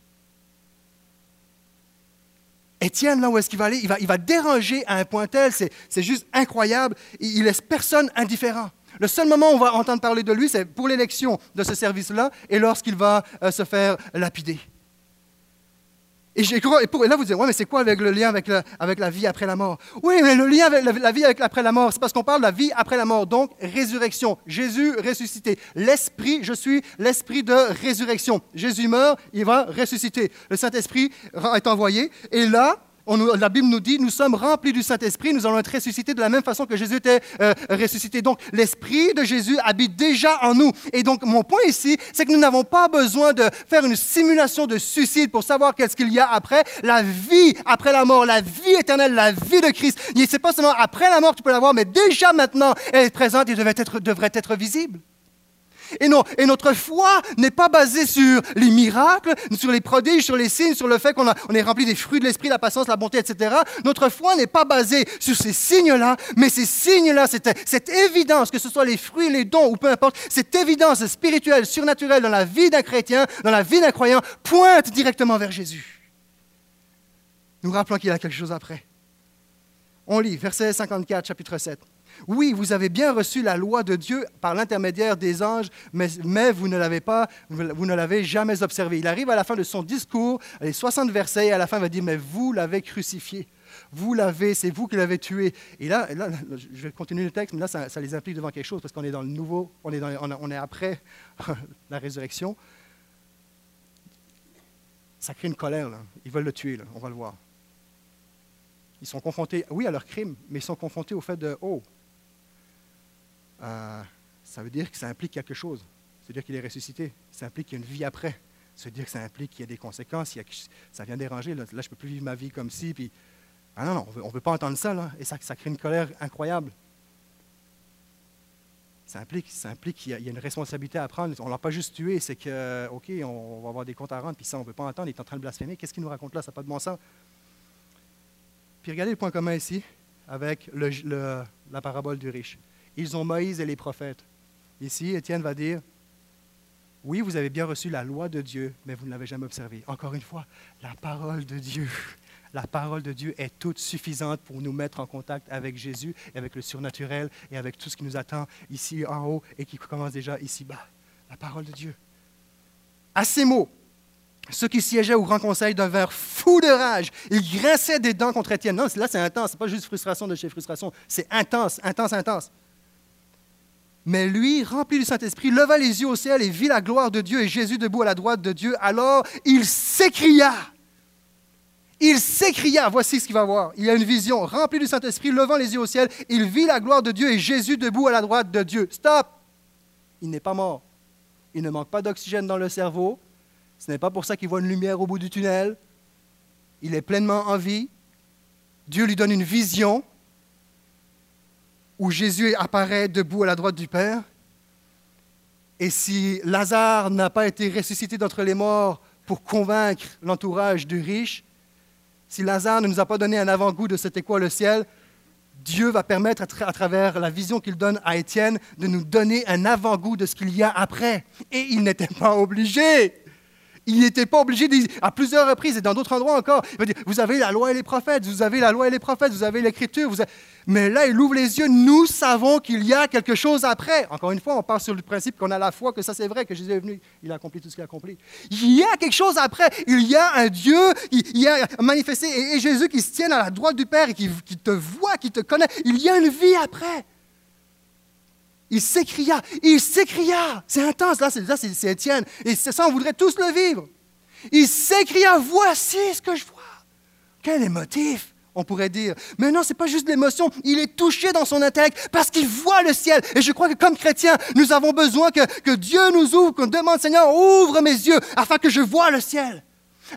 Étienne, là où est-ce qu'il va aller, il va, il va déranger à un point tel, c'est juste incroyable, il, il laisse personne indifférent. Le seul moment où on va entendre parler de lui, c'est pour l'élection de ce service-là et lorsqu'il va euh, se faire lapider. Et, là, vous dites, ouais, mais c'est quoi avec le lien avec, avec la vie après la mort? Oui, mais le lien avec la, vie après la mort, c'est parce qu'on parle de la vie après la mort, donc résurrection. Jésus ressuscité. L'Esprit, je suis l'Esprit de résurrection. Jésus meurt, il va ressusciter. Le Saint-Esprit est envoyé. Et là, la Bible nous dit, nous sommes remplis du Saint-Esprit, nous allons être ressuscités de la même façon que Jésus était euh, ressuscité. Donc, l'Esprit de Jésus habite déjà en nous. Et donc, mon point ici, c'est que nous n'avons pas besoin de faire une simulation de suicide pour savoir qu'est-ce qu'il y a après. La vie après la mort, la vie éternelle, la vie de Christ. C'est pas seulement après la mort que tu peux l'avoir, mais déjà maintenant, elle est présente et devrait être visible. Et, notre foi n'est pas basée sur les miracles, sur les prodiges, sur les signes, sur le fait qu'on on est rempli des fruits de l'esprit, la patience, la bonté, etc. Notre foi n'est pas basée sur ces signes-là, mais ces signes-là, cette, cette évidence, que ce soit les fruits, les dons ou peu importe, cette évidence spirituelle, surnaturelle dans la vie d'un chrétien, dans la vie d'un croyant, pointe directement vers Jésus. nous rappelant qu'il y a quelque chose après. On lit, verset 54, chapitre 7. Oui, vous avez bien reçu la loi de Dieu par l'intermédiaire des anges, mais, vous ne l'avez pas, vous ne l'avez jamais observé. Il arrive à la fin de son discours, les 60 versets, et à la fin il va dire, mais vous l'avez crucifié. Vous l'avez, c'est vous qui l'avez tué. Et là, je vais continuer le texte, mais là, ça, les implique devant quelque chose, parce qu'on est dans le nouveau, on est, on est après la résurrection. Ça crée une colère, là. Ils veulent le tuer, là. on va le voir. Ils sont confrontés, oui, à leur crime, mais ils sont confrontés au fait de, oh, euh, ça veut dire que ça implique quelque chose. Ça veut dire qu'il est ressuscité. Ça implique qu'il y a une vie après. Ça veut dire que ça implique qu'il y a des conséquences. ça vient déranger. Là, je ne peux plus vivre ma vie comme si. Puis, ah non, non, on ne veut pas entendre ça. Là, et ça, ça crée une colère incroyable. Ça implique, ça implique qu'il y, a une responsabilité à prendre. On ne l'a pas juste tué, c'est que, OK, on, va avoir des comptes à rendre, puis ça, on ne veut pas entendre. Il est en train de blasphémer. Qu'est-ce qu'il nous raconte là? Ça n'a pas de bon sens. Puis regardez le point commun ici avec la parabole du riche. Ils ont Moïse et les prophètes. Ici, Étienne va dire, oui, vous avez bien reçu la loi de Dieu, mais vous ne l'avez jamais observée. Encore une fois, la parole de Dieu. La parole de Dieu est toute suffisante pour nous mettre en contact avec Jésus, et avec le surnaturel et avec tout ce qui nous attend ici en haut et qui commence déjà ici-bas. La parole de Dieu. À ces mots, ceux qui siégeaient au grand conseil devinrent fous de rage. Ils grinçaient des dents contre Étienne. Non, là, c'est intense. Ce n'est pas juste frustration de chez frustration. C'est intense, intense, intense. Mais lui, rempli du Saint-Esprit, leva les yeux au ciel et vit la gloire de Dieu et Jésus debout à la droite de Dieu. Alors il s'écria. Il s'écria, voici ce qu'il va voir. Il a une vision, rempli du Saint-Esprit, levant les yeux au ciel, il vit la gloire de Dieu et Jésus debout à la droite de Dieu. Stop! Il n'est pas mort. Il ne manque pas d'oxygène dans le cerveau. Ce n'est pas pour ça qu'il voit une lumière au bout du tunnel. Il est pleinement en vie. Dieu lui donne une vision où Jésus apparaît debout à la droite du Père. Et si Lazare n'a pas été ressuscité d'entre les morts pour convaincre l'entourage du riche, si Lazare ne nous a pas donné un avant-goût de c'était quoi le ciel, Dieu va permettre à, travers la vision qu'il donne à Étienne de nous donner un avant-goût de ce qu'il y a après. Et il n'était pas obligé. Il n'était pas obligé, de, à plusieurs reprises et dans d'autres endroits encore, il va dire, vous avez la loi et les prophètes, vous avez la loi et les prophètes, vous avez l'écriture. Mais là, il ouvre les yeux, nous savons qu'il y a quelque chose après. Encore une fois, on part sur le principe qu'on a la foi, que ça c'est vrai, que Jésus est venu, il a accompli tout ce qu'il a accompli. Il y a quelque chose après. Il y a un Dieu, il y a manifesté, et, Jésus qui se tient à la droite du Père et qui te voit, qui te connaît. Il y a une vie après. Il s'écria, il s'écria. C'est intense, là, c'est Étienne. Et ça, on voudrait tous le vivre. Il s'écria, voici ce que je vois. Quel émotif, on pourrait dire. Mais non, ce n'est pas juste l'émotion, il est touché dans son intellect parce qu'il voit le ciel. Et je crois que comme chrétiens, nous avons besoin que, que Dieu nous ouvre, qu'on demande, Seigneur, ouvre mes yeux afin que je vois le ciel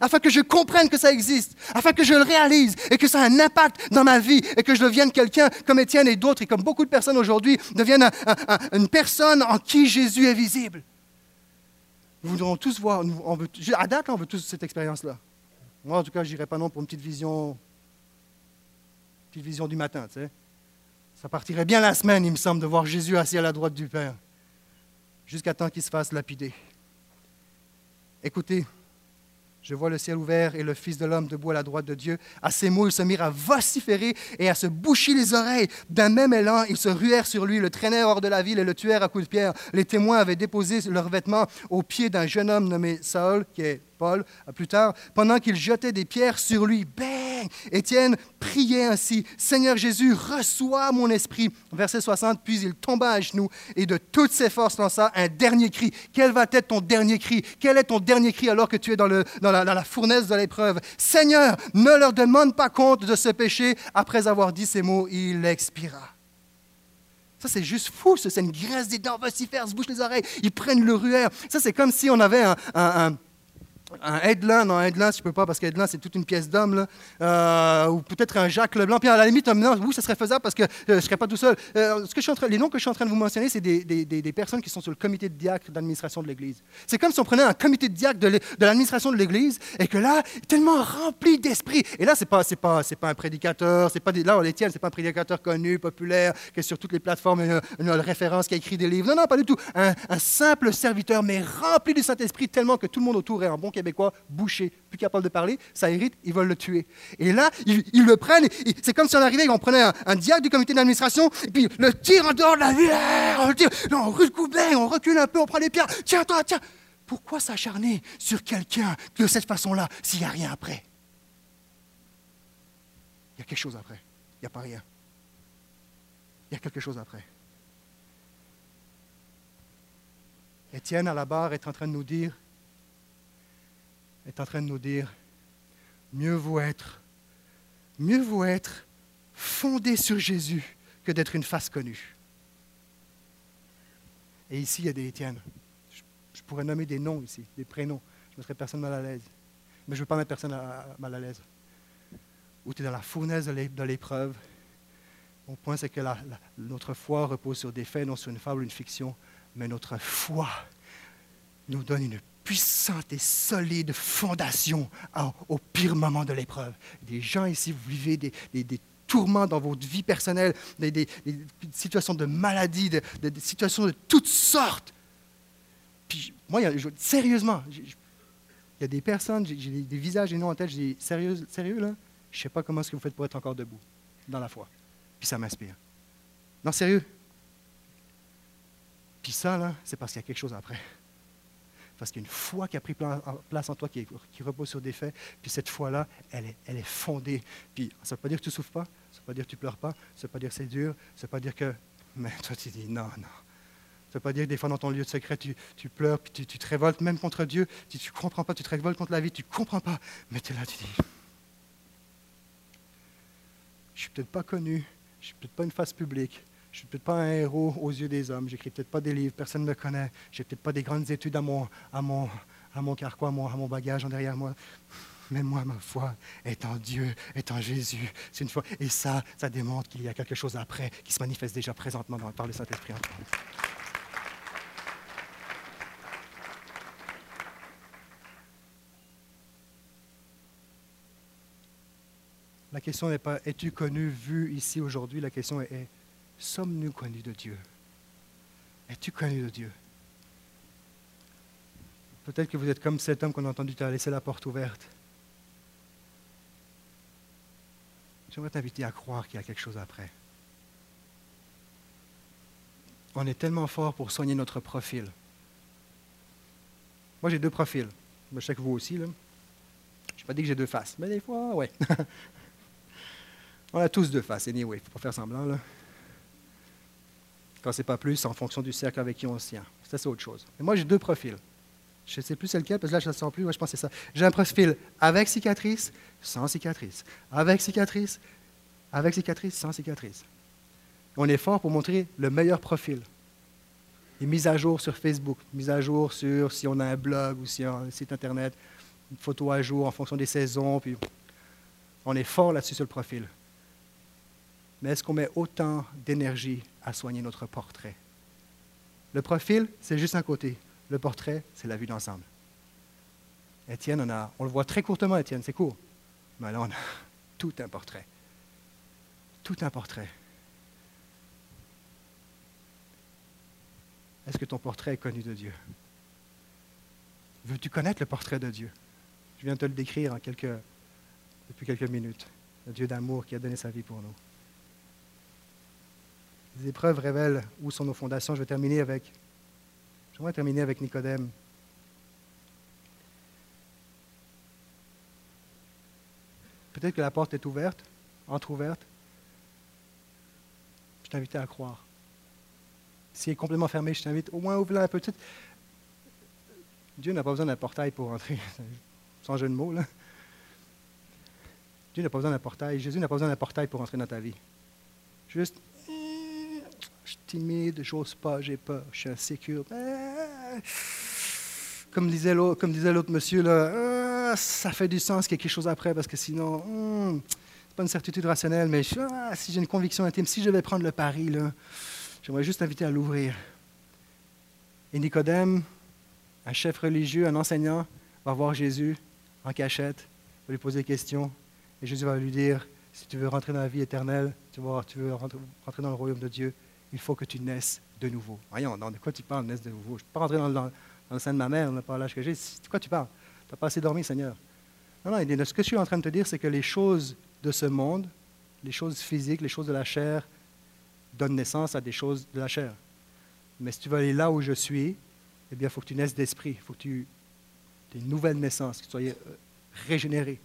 afin que je comprenne que ça existe, afin que je le réalise et que ça a un impact dans ma vie et que je devienne quelqu'un comme Étienne et d'autres et comme beaucoup de personnes aujourd'hui deviennent une personne en qui Jésus est visible. Nous voudrons tous voir, à date, on veut tous cette expérience-là. Moi, en tout cas, je n'irai pas non pour une petite vision, petite vision du matin, tu sais. Ça partirait bien la semaine, il me semble, de voir Jésus assis à la droite du Père, jusqu'à temps qu'il se fasse lapider. Écoutez, je vois le ciel ouvert et le Fils de l'homme debout à la droite de Dieu. À ces mots, ils se mirent à vociférer et à se boucher les oreilles. D'un même élan, ils se ruèrent sur lui, le traînèrent hors de la ville et le tuèrent à coups de pierre. Les témoins avaient déposé leurs vêtements aux pieds d'un jeune homme nommé Saul, qui est Paul, plus tard, pendant qu'il jetait des pierres sur lui. Bang! Étienne priait ainsi, Seigneur Jésus, reçois mon esprit. Verset 60, puis il tomba à genoux et de toutes ses forces lança un dernier cri. Quel va être ton dernier cri? Quel est ton dernier cri alors que tu es dans, la, fournaise de l'épreuve? Seigneur, ne leur demande pas compte de ce péché. Après avoir dit ces mots, il expira. Ça, c'est juste fou. C'est une graisse des dents vocifères, se bouche les oreilles. Ils prennent le ruère. Ça, c'est comme si on avait un Edlin, non, Edlin, je ne peux pas parce qu'Edlin, c'est toute une pièce d'homme, euh, ou peut-être un Jacques Leblanc. Puis à la limite, oui, ça serait faisable parce que euh, je ne serais pas tout seul. Euh, ce que je suis en train, les noms que je suis en train de vous mentionner, c'est des, des, des, personnes qui sont sur le comité de diacre d'administration de l'Église. C'est comme si on prenait un comité de diacre de l'administration de l'Église et que là, tellement rempli d'esprit. Et là, ce n'est pas, pas, pas un prédicateur, c'est pas là, on les tient, c'est pas un prédicateur connu, populaire, qui est sur toutes les plateformes, une, une, référence, qui a écrit des livres. Non, non, pas du tout. Un, un simple serviteur, mais rempli du Saint-Esprit tellement que tout le monde autour est en bon québécois québécois, bouché, plus capable de parler, ça irrite, ils veulent le tuer. Et là, ils, le prennent, c'est comme si on arrivait, on prenait un, diacre du comité d'administration, et puis le tire en dehors de la ville, on le tire, non, on recule, on recule un peu, on prend les pierres, tiens, toi, tiens. Pourquoi s'acharner sur quelqu'un de cette façon-là s'il n'y a rien après? Il y a quelque chose après, il n'y a pas rien. Il y a quelque chose après. Étienne à la barre est en train de nous dire, est en train de nous dire, mieux vaut être, mieux vaut être fondé sur Jésus que d'être une face connue. Et ici, il y a des Étienne. Je, pourrais nommer des noms ici, des prénoms. Je ne mettrais personne mal à l'aise. Mais je ne veux pas mettre personne mal à l'aise. Ou tu es dans la fournaise de l'épreuve. Mon point, c'est que notre foi repose sur des faits, non sur une fable ou une fiction mais notre foi nous donne une puissante et solide fondation au pire moment de l'épreuve. Des gens ici, vous vivez des, tourments dans votre vie personnelle, des, situations de maladie, des, situations de toutes sortes. Puis moi, sérieusement, il y a des personnes, j'ai des visages et noms en tête, je dis, sérieux, sérieux là, je ne sais pas comment est-ce que vous faites pour être encore debout dans la foi. Puis ça m'inspire. Non, sérieux, puis ça, là, c'est parce qu'il y a quelque chose après. Parce qu'il y a une foi qui a pris place en toi, qui, repose sur des faits. Puis cette foi-là, elle est, fondée. Puis ça ne veut pas dire que tu ne souffres pas, ça ne veut pas dire que tu ne pleures pas, ça ne veut pas dire que c'est dur, ça ne veut pas dire que... Mais toi, tu dis non, non. Ça ne veut pas dire que des fois, dans ton lieu de secret, tu, pleures, puis tu, te révoltes même contre Dieu. Tu ne comprends pas, tu te révoltes contre la vie, tu ne comprends pas. Mais tu es là, tu dis... Je ne suis peut-être pas connu, je ne suis peut-être pas une face publique, je ne suis peut-être pas un héros aux yeux des hommes. J'écris peut-être pas des livres. Personne ne me connaît. J'ai peut-être pas des grandes études à mon, à à mon carquois, à mon, bagage en derrière moi. Mais moi, ma foi est en Dieu, est en Jésus. C'est une foi. Et ça, ça démontre qu'il y a quelque chose après qui se manifeste déjà présentement par le Saint-Esprit La question n'est pas es-tu connu, vu ici aujourd'hui? La question est sommes-nous connus de Dieu? Es-tu connu de Dieu? Peut-être que vous êtes comme cet homme qu'on a entendu, tu as laissé la porte ouverte. J'aimerais t'inviter à croire qu'il y a quelque chose après. On est tellement fort pour soigner notre profil. Moi, j'ai deux profils. Je sais que vous aussi. Là. Je n'ai pas dit que j'ai deux faces, mais des fois, ouais. On a tous deux faces, anyway, il ne faut pas faire semblant. Là. Quand c'est pas plus, en fonction du cercle avec qui on se tient. Ça, c'est autre chose. Mais moi, j'ai deux profils. Je ne sais plus c'est lequel, parce que là, je ne le sens plus. Moi, je pense que c'est ça. J'ai un profil avec cicatrice, sans cicatrice. Avec cicatrice, avec cicatrice, sans cicatrice. On est fort pour montrer le meilleur profil. Et mise à jour sur Facebook, mise à jour sur si on a un blog ou si on a un site Internet, une photo à jour en fonction des saisons. Puis on est fort là-dessus sur le profil. Mais est-ce qu'on met autant d'énergie à soigner notre portrait? Le profil, c'est juste un côté. Le portrait, c'est la vue d'ensemble. Étienne, on, on le voit très courtement, Étienne, c'est court. Mais là, on a tout un portrait. Tout un portrait. Est-ce que ton portrait est connu de Dieu? Veux-tu connaître le portrait de Dieu? Je viens de te le décrire depuis quelques minutes. Le Dieu d'amour qui a donné sa vie pour nous. Les épreuves révèlent où sont nos fondations. Je vais terminer avec. J'aimerais terminer avec Nicodème. Peut-être que la porte est ouverte, entre-ouverte. Je t'invite à croire. Si elle est complètement fermée, je t'invite au moins à ouvrir un peu. Dieu n'a pas besoin d'un portail pour entrer, sans jeu de mots. Là. Dieu n'a pas besoin d'un portail. Jésus n'a pas besoin d'un portail pour entrer dans ta vie. Juste je suis timide, j'ose pas, j'ai peur, je suis insécure. Comme disait l'autre monsieur, ah, ça fait du sens qu'il y ait quelque chose après, parce que sinon, hmm, ce n'est pas une certitude rationnelle, mais ah, si j'ai une conviction intime, si je vais prendre le pari, j'aimerais juste inviter à l'ouvrir. Et Nicodème, un chef religieux, un enseignant, va voir Jésus en cachette, va lui poser des questions, et Jésus va lui dire, si tu veux rentrer dans la vie éternelle, tu veux rentrer dans le royaume de Dieu, il faut que tu naisses de nouveau. Voyons, de quoi tu parles, naisse de nouveau? Je ne peux pas rentrer dans, le sein de ma mère, pas l'âge que j'ai. De quoi tu parles? Tu n'as pas assez dormi, Seigneur. Non, non, ce que je suis en train de te dire, c'est que les choses de ce monde, les choses physiques, les choses de la chair, donnent naissance à des choses de la chair. Mais si tu veux aller là où je suis, eh bien, il faut que tu naisses d'esprit. Il faut que tu aies une nouvelle naissance, que tu sois euh, régénéré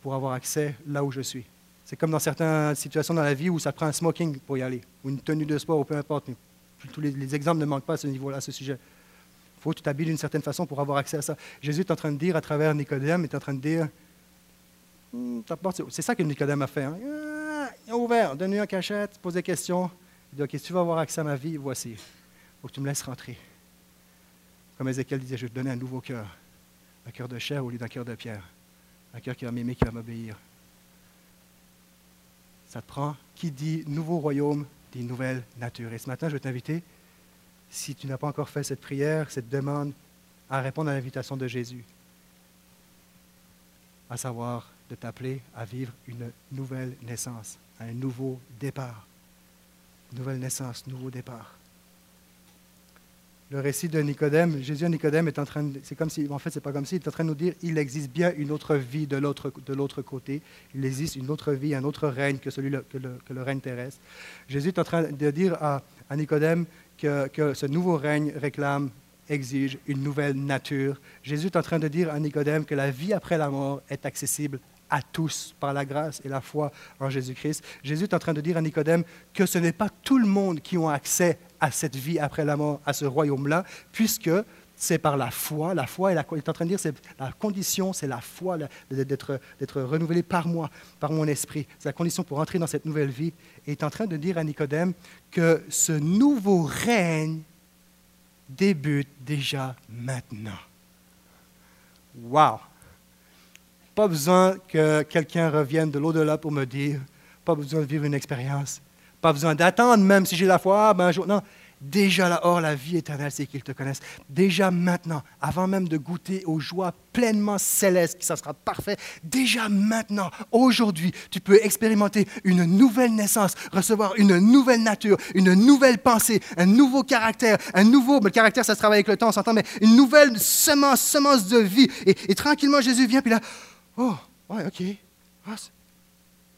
pour avoir accès là où je suis. C'est comme dans certaines situations dans la vie où ça prend un smoking pour y aller, ou une tenue de sport, ou peu importe. tous les, exemples ne manquent pas à ce niveau-là, à ce sujet. Il faut que tu t'habilles d'une certaine façon pour avoir accès à ça. Jésus est en train de dire à travers Nicodème, est en train de dire, hmm, c'est ça que Nicodème a fait. Hein. Ah, il a ouvert, donne-lui un cachette, pose des questions. Il dit, OK, si tu veux avoir accès à ma vie, voici. Il faut que tu me laisses rentrer. Comme Ézéchiel disait, je vais te donner un nouveau cœur, un cœur de chair au lieu d'un cœur de pierre, un cœur qui va m'aimer, qui va m'obéir. Ça te prend. Qui dit nouveau royaume, dit nouvelle nature. Et ce matin, je vais t'inviter, si tu n'as pas encore fait cette prière, cette demande, à répondre à l'invitation de Jésus, à savoir de t'appeler à vivre une nouvelle naissance, un nouveau départ. Nouvelle naissance, nouveau départ le récit de Nicodème, Jésus Nicodème est en train de, c'est comme si, en fait, c'est pas comme si, il est en train de nous dire, il existe bien une autre vie de l'autre, de l'autre côté. Il existe une autre vie, un autre règne que celui que, le, que le règne terrestre. Jésus est en train de dire à, à Nicodème que, que, ce nouveau règne réclame, exige une nouvelle nature. Jésus est en train de dire à Nicodème que la vie après la mort est accessible à tous par la grâce et la foi en Jésus-Christ. Jésus est en train de dire à Nicodème que ce n'est pas tout le monde qui a accès à cette vie après la mort, à ce royaume-là, puisque c'est par la foi. La foi, il est en train de dire, c'est la condition, c'est la foi d'être, d'être renouvelé par moi, par mon esprit. C'est la condition pour entrer dans cette nouvelle vie. Et il est en train de dire à Nicodème que ce nouveau règne débute déjà maintenant. Wow! Pas besoin que quelqu'un revienne de l'au-delà pour me dire, pas besoin de vivre une expérience, pas besoin d'attendre même si j'ai la foi, ben un jour, non. Déjà là, hors la vie éternelle, c'est qu'ils te connaissent. Déjà maintenant, avant même de goûter aux joies pleinement célestes, qui ça sera parfait, déjà maintenant, aujourd'hui, tu peux expérimenter une nouvelle naissance, recevoir une nouvelle nature, une nouvelle pensée, un nouveau caractère, un nouveau, le caractère, ça se travaille avec le temps, on s'entend, mais une nouvelle semence, semence de vie. Et tranquillement, Jésus vient, puis là, Oh, ouais, OK. Ah,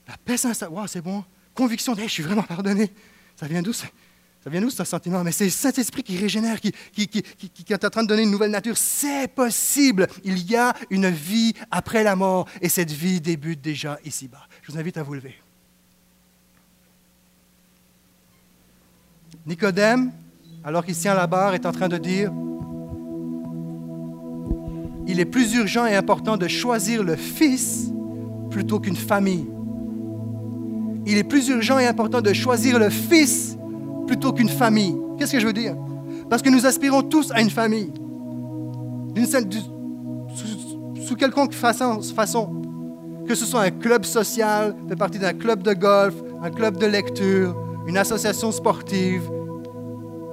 la paix. Wow, c'est bon. Conviction, je suis vraiment pardonné. Ça vient d'où ça? vient d'où ce sentiment? Mais c'est le Saint-Esprit qui régénère, qui, qui, qui, qui, est en train de donner une nouvelle nature. C'est possible. Il y a une vie après la mort et cette vie débute déjà ici-bas. Je vous invite à vous lever. Nicodème, alors qu'il tient la barre, est en train de dire il est plus urgent et important de choisir le Fils plutôt qu'une famille. Il est plus urgent et important de choisir le Fils plutôt qu'une famille. Qu'est-ce que je veux dire? Parce que nous aspirons tous à une famille. sous, quelconque façon, que ce soit un club social, fait partie d'un club de golf, un club de lecture, une association sportive,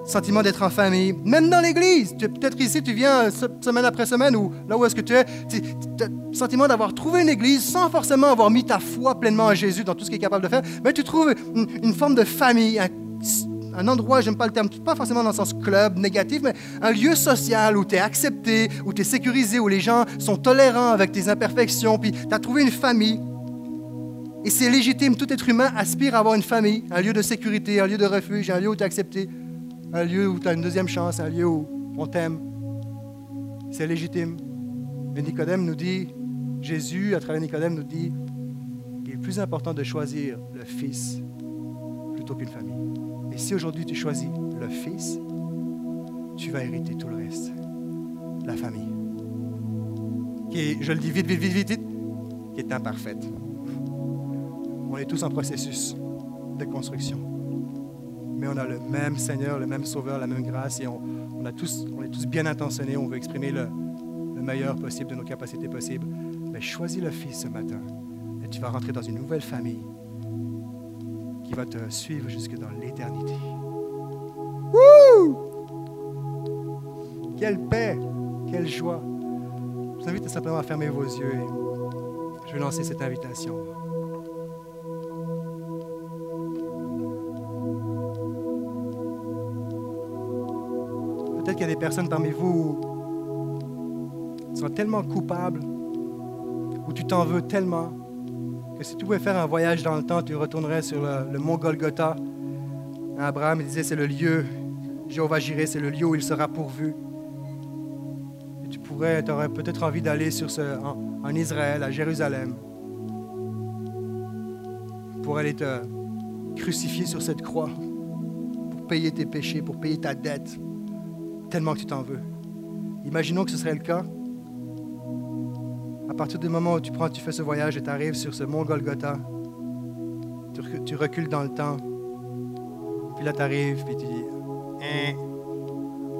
sentiment d'être en famille, même dans l'Église. Peut-être ici, tu viens semaine après semaine, ou là où est-ce que tu es, tu as sentiment d'avoir trouvé une Église sans forcément avoir mis ta foi pleinement en Jésus dans tout ce qu'il est capable de faire, mais tu trouves une, forme de famille, un, endroit, j'aime pas le terme, pas forcément dans le sens club négatif, mais un lieu social où tu es accepté, où tu es sécurisé, où les gens sont tolérants avec tes imperfections, puis tu as trouvé une famille. Et c'est légitime, tout être humain aspire à avoir une famille, un lieu de sécurité, un lieu de refuge, un lieu où tu es accepté un lieu où tu as une deuxième chance, un lieu où on t'aime. C'est légitime. Mais Nicodème nous dit, Jésus, à travers Nicodème, nous dit qu'il est plus important de choisir le Fils plutôt qu'une famille. Et si aujourd'hui tu choisis le Fils, tu vas hériter tout le reste. La famille. Qui je le dis vite, vite, vite, vite, vite, qui est imparfaite. On est tous en processus de construction mais on a le même Seigneur, le même Sauveur, la même grâce, et on, est tous bien intentionnés, on veut exprimer le, meilleur possible de nos capacités possibles. Mais choisis le Fils ce matin, et tu vas rentrer dans une nouvelle famille qui va te suivre jusque dans l'éternité. Quelle paix, quelle joie. Je vous invite simplement à fermer vos yeux et je vais lancer cette invitation. Il y a des personnes parmi vous, sens tellement coupable, où tu t'en veux tellement, que si tu pouvais faire un voyage dans le temps, tu retournerais sur le, mont Golgotha. Abraham disait, c'est le lieu, Jéhovah Jireh, c'est le lieu où il sera pourvu. Et tu pourrais, tu aurais peut-être envie d'aller sur ce, en, en Israël, à Jérusalem, pour aller te crucifier sur cette croix, pour payer tes péchés, pour payer ta dette, tellement que tu t'en veux. Imaginons que ce serait le cas. À partir du moment où tu prends, tu fais ce voyage et tu arrives sur ce mont Golgotha, tu, recu- tu recules dans le temps, puis là tu arrives, puis tu dis, Hein,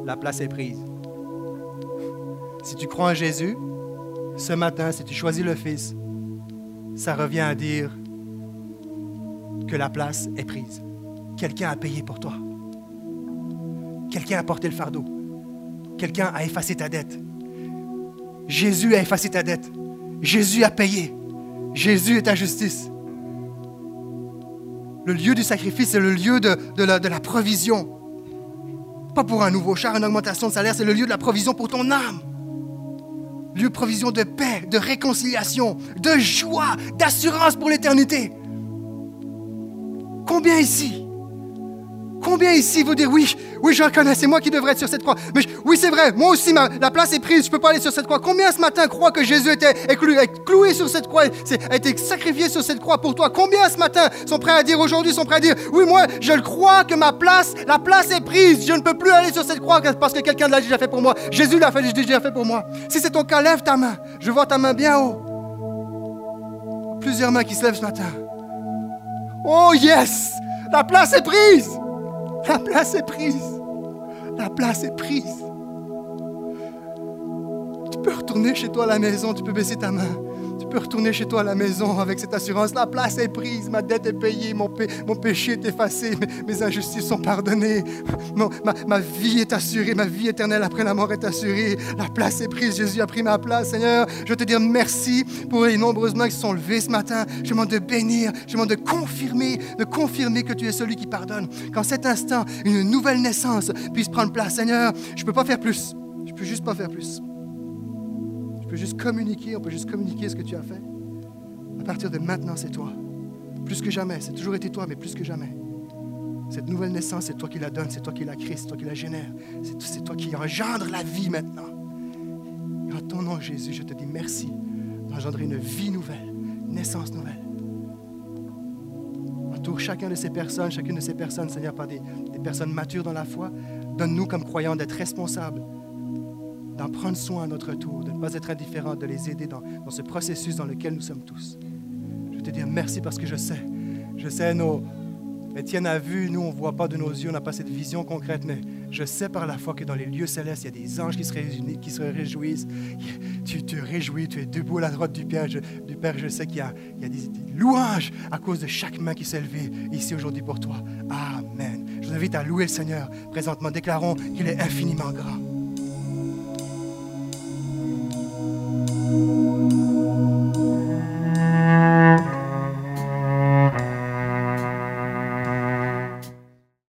la place est prise. Si tu crois en Jésus, ce matin, si tu choisis le Fils, ça revient à dire que la place est prise. Quelqu'un a payé pour toi. Quelqu'un a porté le fardeau. Quelqu'un a effacé ta dette. Jésus a effacé ta dette. Jésus a payé. Jésus est ta justice. Le lieu du sacrifice, c'est le lieu de, la, de la provision. Pas pour un nouveau char, une augmentation de salaire, c'est le lieu de la provision pour ton âme. Lieu de provision de paix, de réconciliation, de joie, d'assurance pour l'éternité. Combien ici Combien ici vous dire oui, oui, je reconnais, c'est moi qui devrais être sur cette croix. Mais oui, c'est vrai, moi aussi, ma- la place est prise, je ne peux pas aller sur cette croix. Combien ce matin croient que Jésus était est cloué, sur cette croix, a été sacrifié sur cette croix pour toi? Combien ce matin sont prêts à dire aujourd'hui, sont prêts à dire oui, moi, je crois que ma place, la place est prise, je ne peux plus aller sur cette croix parce que quelqu'un l'a déjà fait pour moi. Jésus l'a fait, déjà fait pour moi. Si c'est ton cas, lève ta main. Je vois ta main bien haut. Plusieurs mains qui se lèvent ce matin. Oh yes! La place est prise! La place est prise! La place est prise! Tu peux retourner chez toi à la maison, tu peux baisser ta main. Peux retourner chez toi à la maison avec cette assurance. La place est prise, ma dette est payée, mon, pé- mon péché est effacé, mes, injustices sont pardonnées. Ma, ma vie est assurée, ma vie éternelle après la mort est assurée. La place est prise, Jésus a pris ma place. Seigneur, je te dire merci pour les nombreuses mains qui sont levées ce matin. Je demande de bénir, je demande de confirmer, de confirmer que tu es celui qui pardonne. Qu'en cet instant, une nouvelle naissance puisse prendre place. Seigneur, je ne peux pas faire plus. Je peux juste pas faire plus. Juste communiquer, on peut juste communiquer ce que tu as fait. À partir de maintenant, c'est toi. Plus que jamais, c'est toujours été toi, mais plus que jamais. Cette nouvelle naissance, c'est toi qui la donne, c'est toi qui la crée, c'est toi qui la génère. C'est toi qui engendre la vie maintenant. Et en ton nom, Jésus, je te dis merci d'engendrer une vie nouvelle, une naissance nouvelle. Entoure chacun de ces personnes, chacune de ces personnes, Seigneur, par des personnes matures dans la foi. Donne-nous comme croyants d'être responsables d'en prendre soin à notre tour, de ne pas être indifférents, de les aider dans, dans ce processus dans lequel nous sommes tous. Je veux te dire merci parce que je sais, je sais, nos, Étienne a vu, nous on ne voit pas de nos yeux, on n'a pas cette vision concrète, mais je sais par la foi que dans les lieux célestes, il y a des anges qui se, réunis- qui se réjouissent. Tu te réjouis, tu es debout à la droite du Père. Je, du Père, je sais qu'il y a, il y a des, des louanges à cause de chaque main qui s'est levée ici aujourd'hui pour toi. Amen. Je vous invite à louer le Seigneur. Présentement, déclarons qu'il est infiniment grand. Música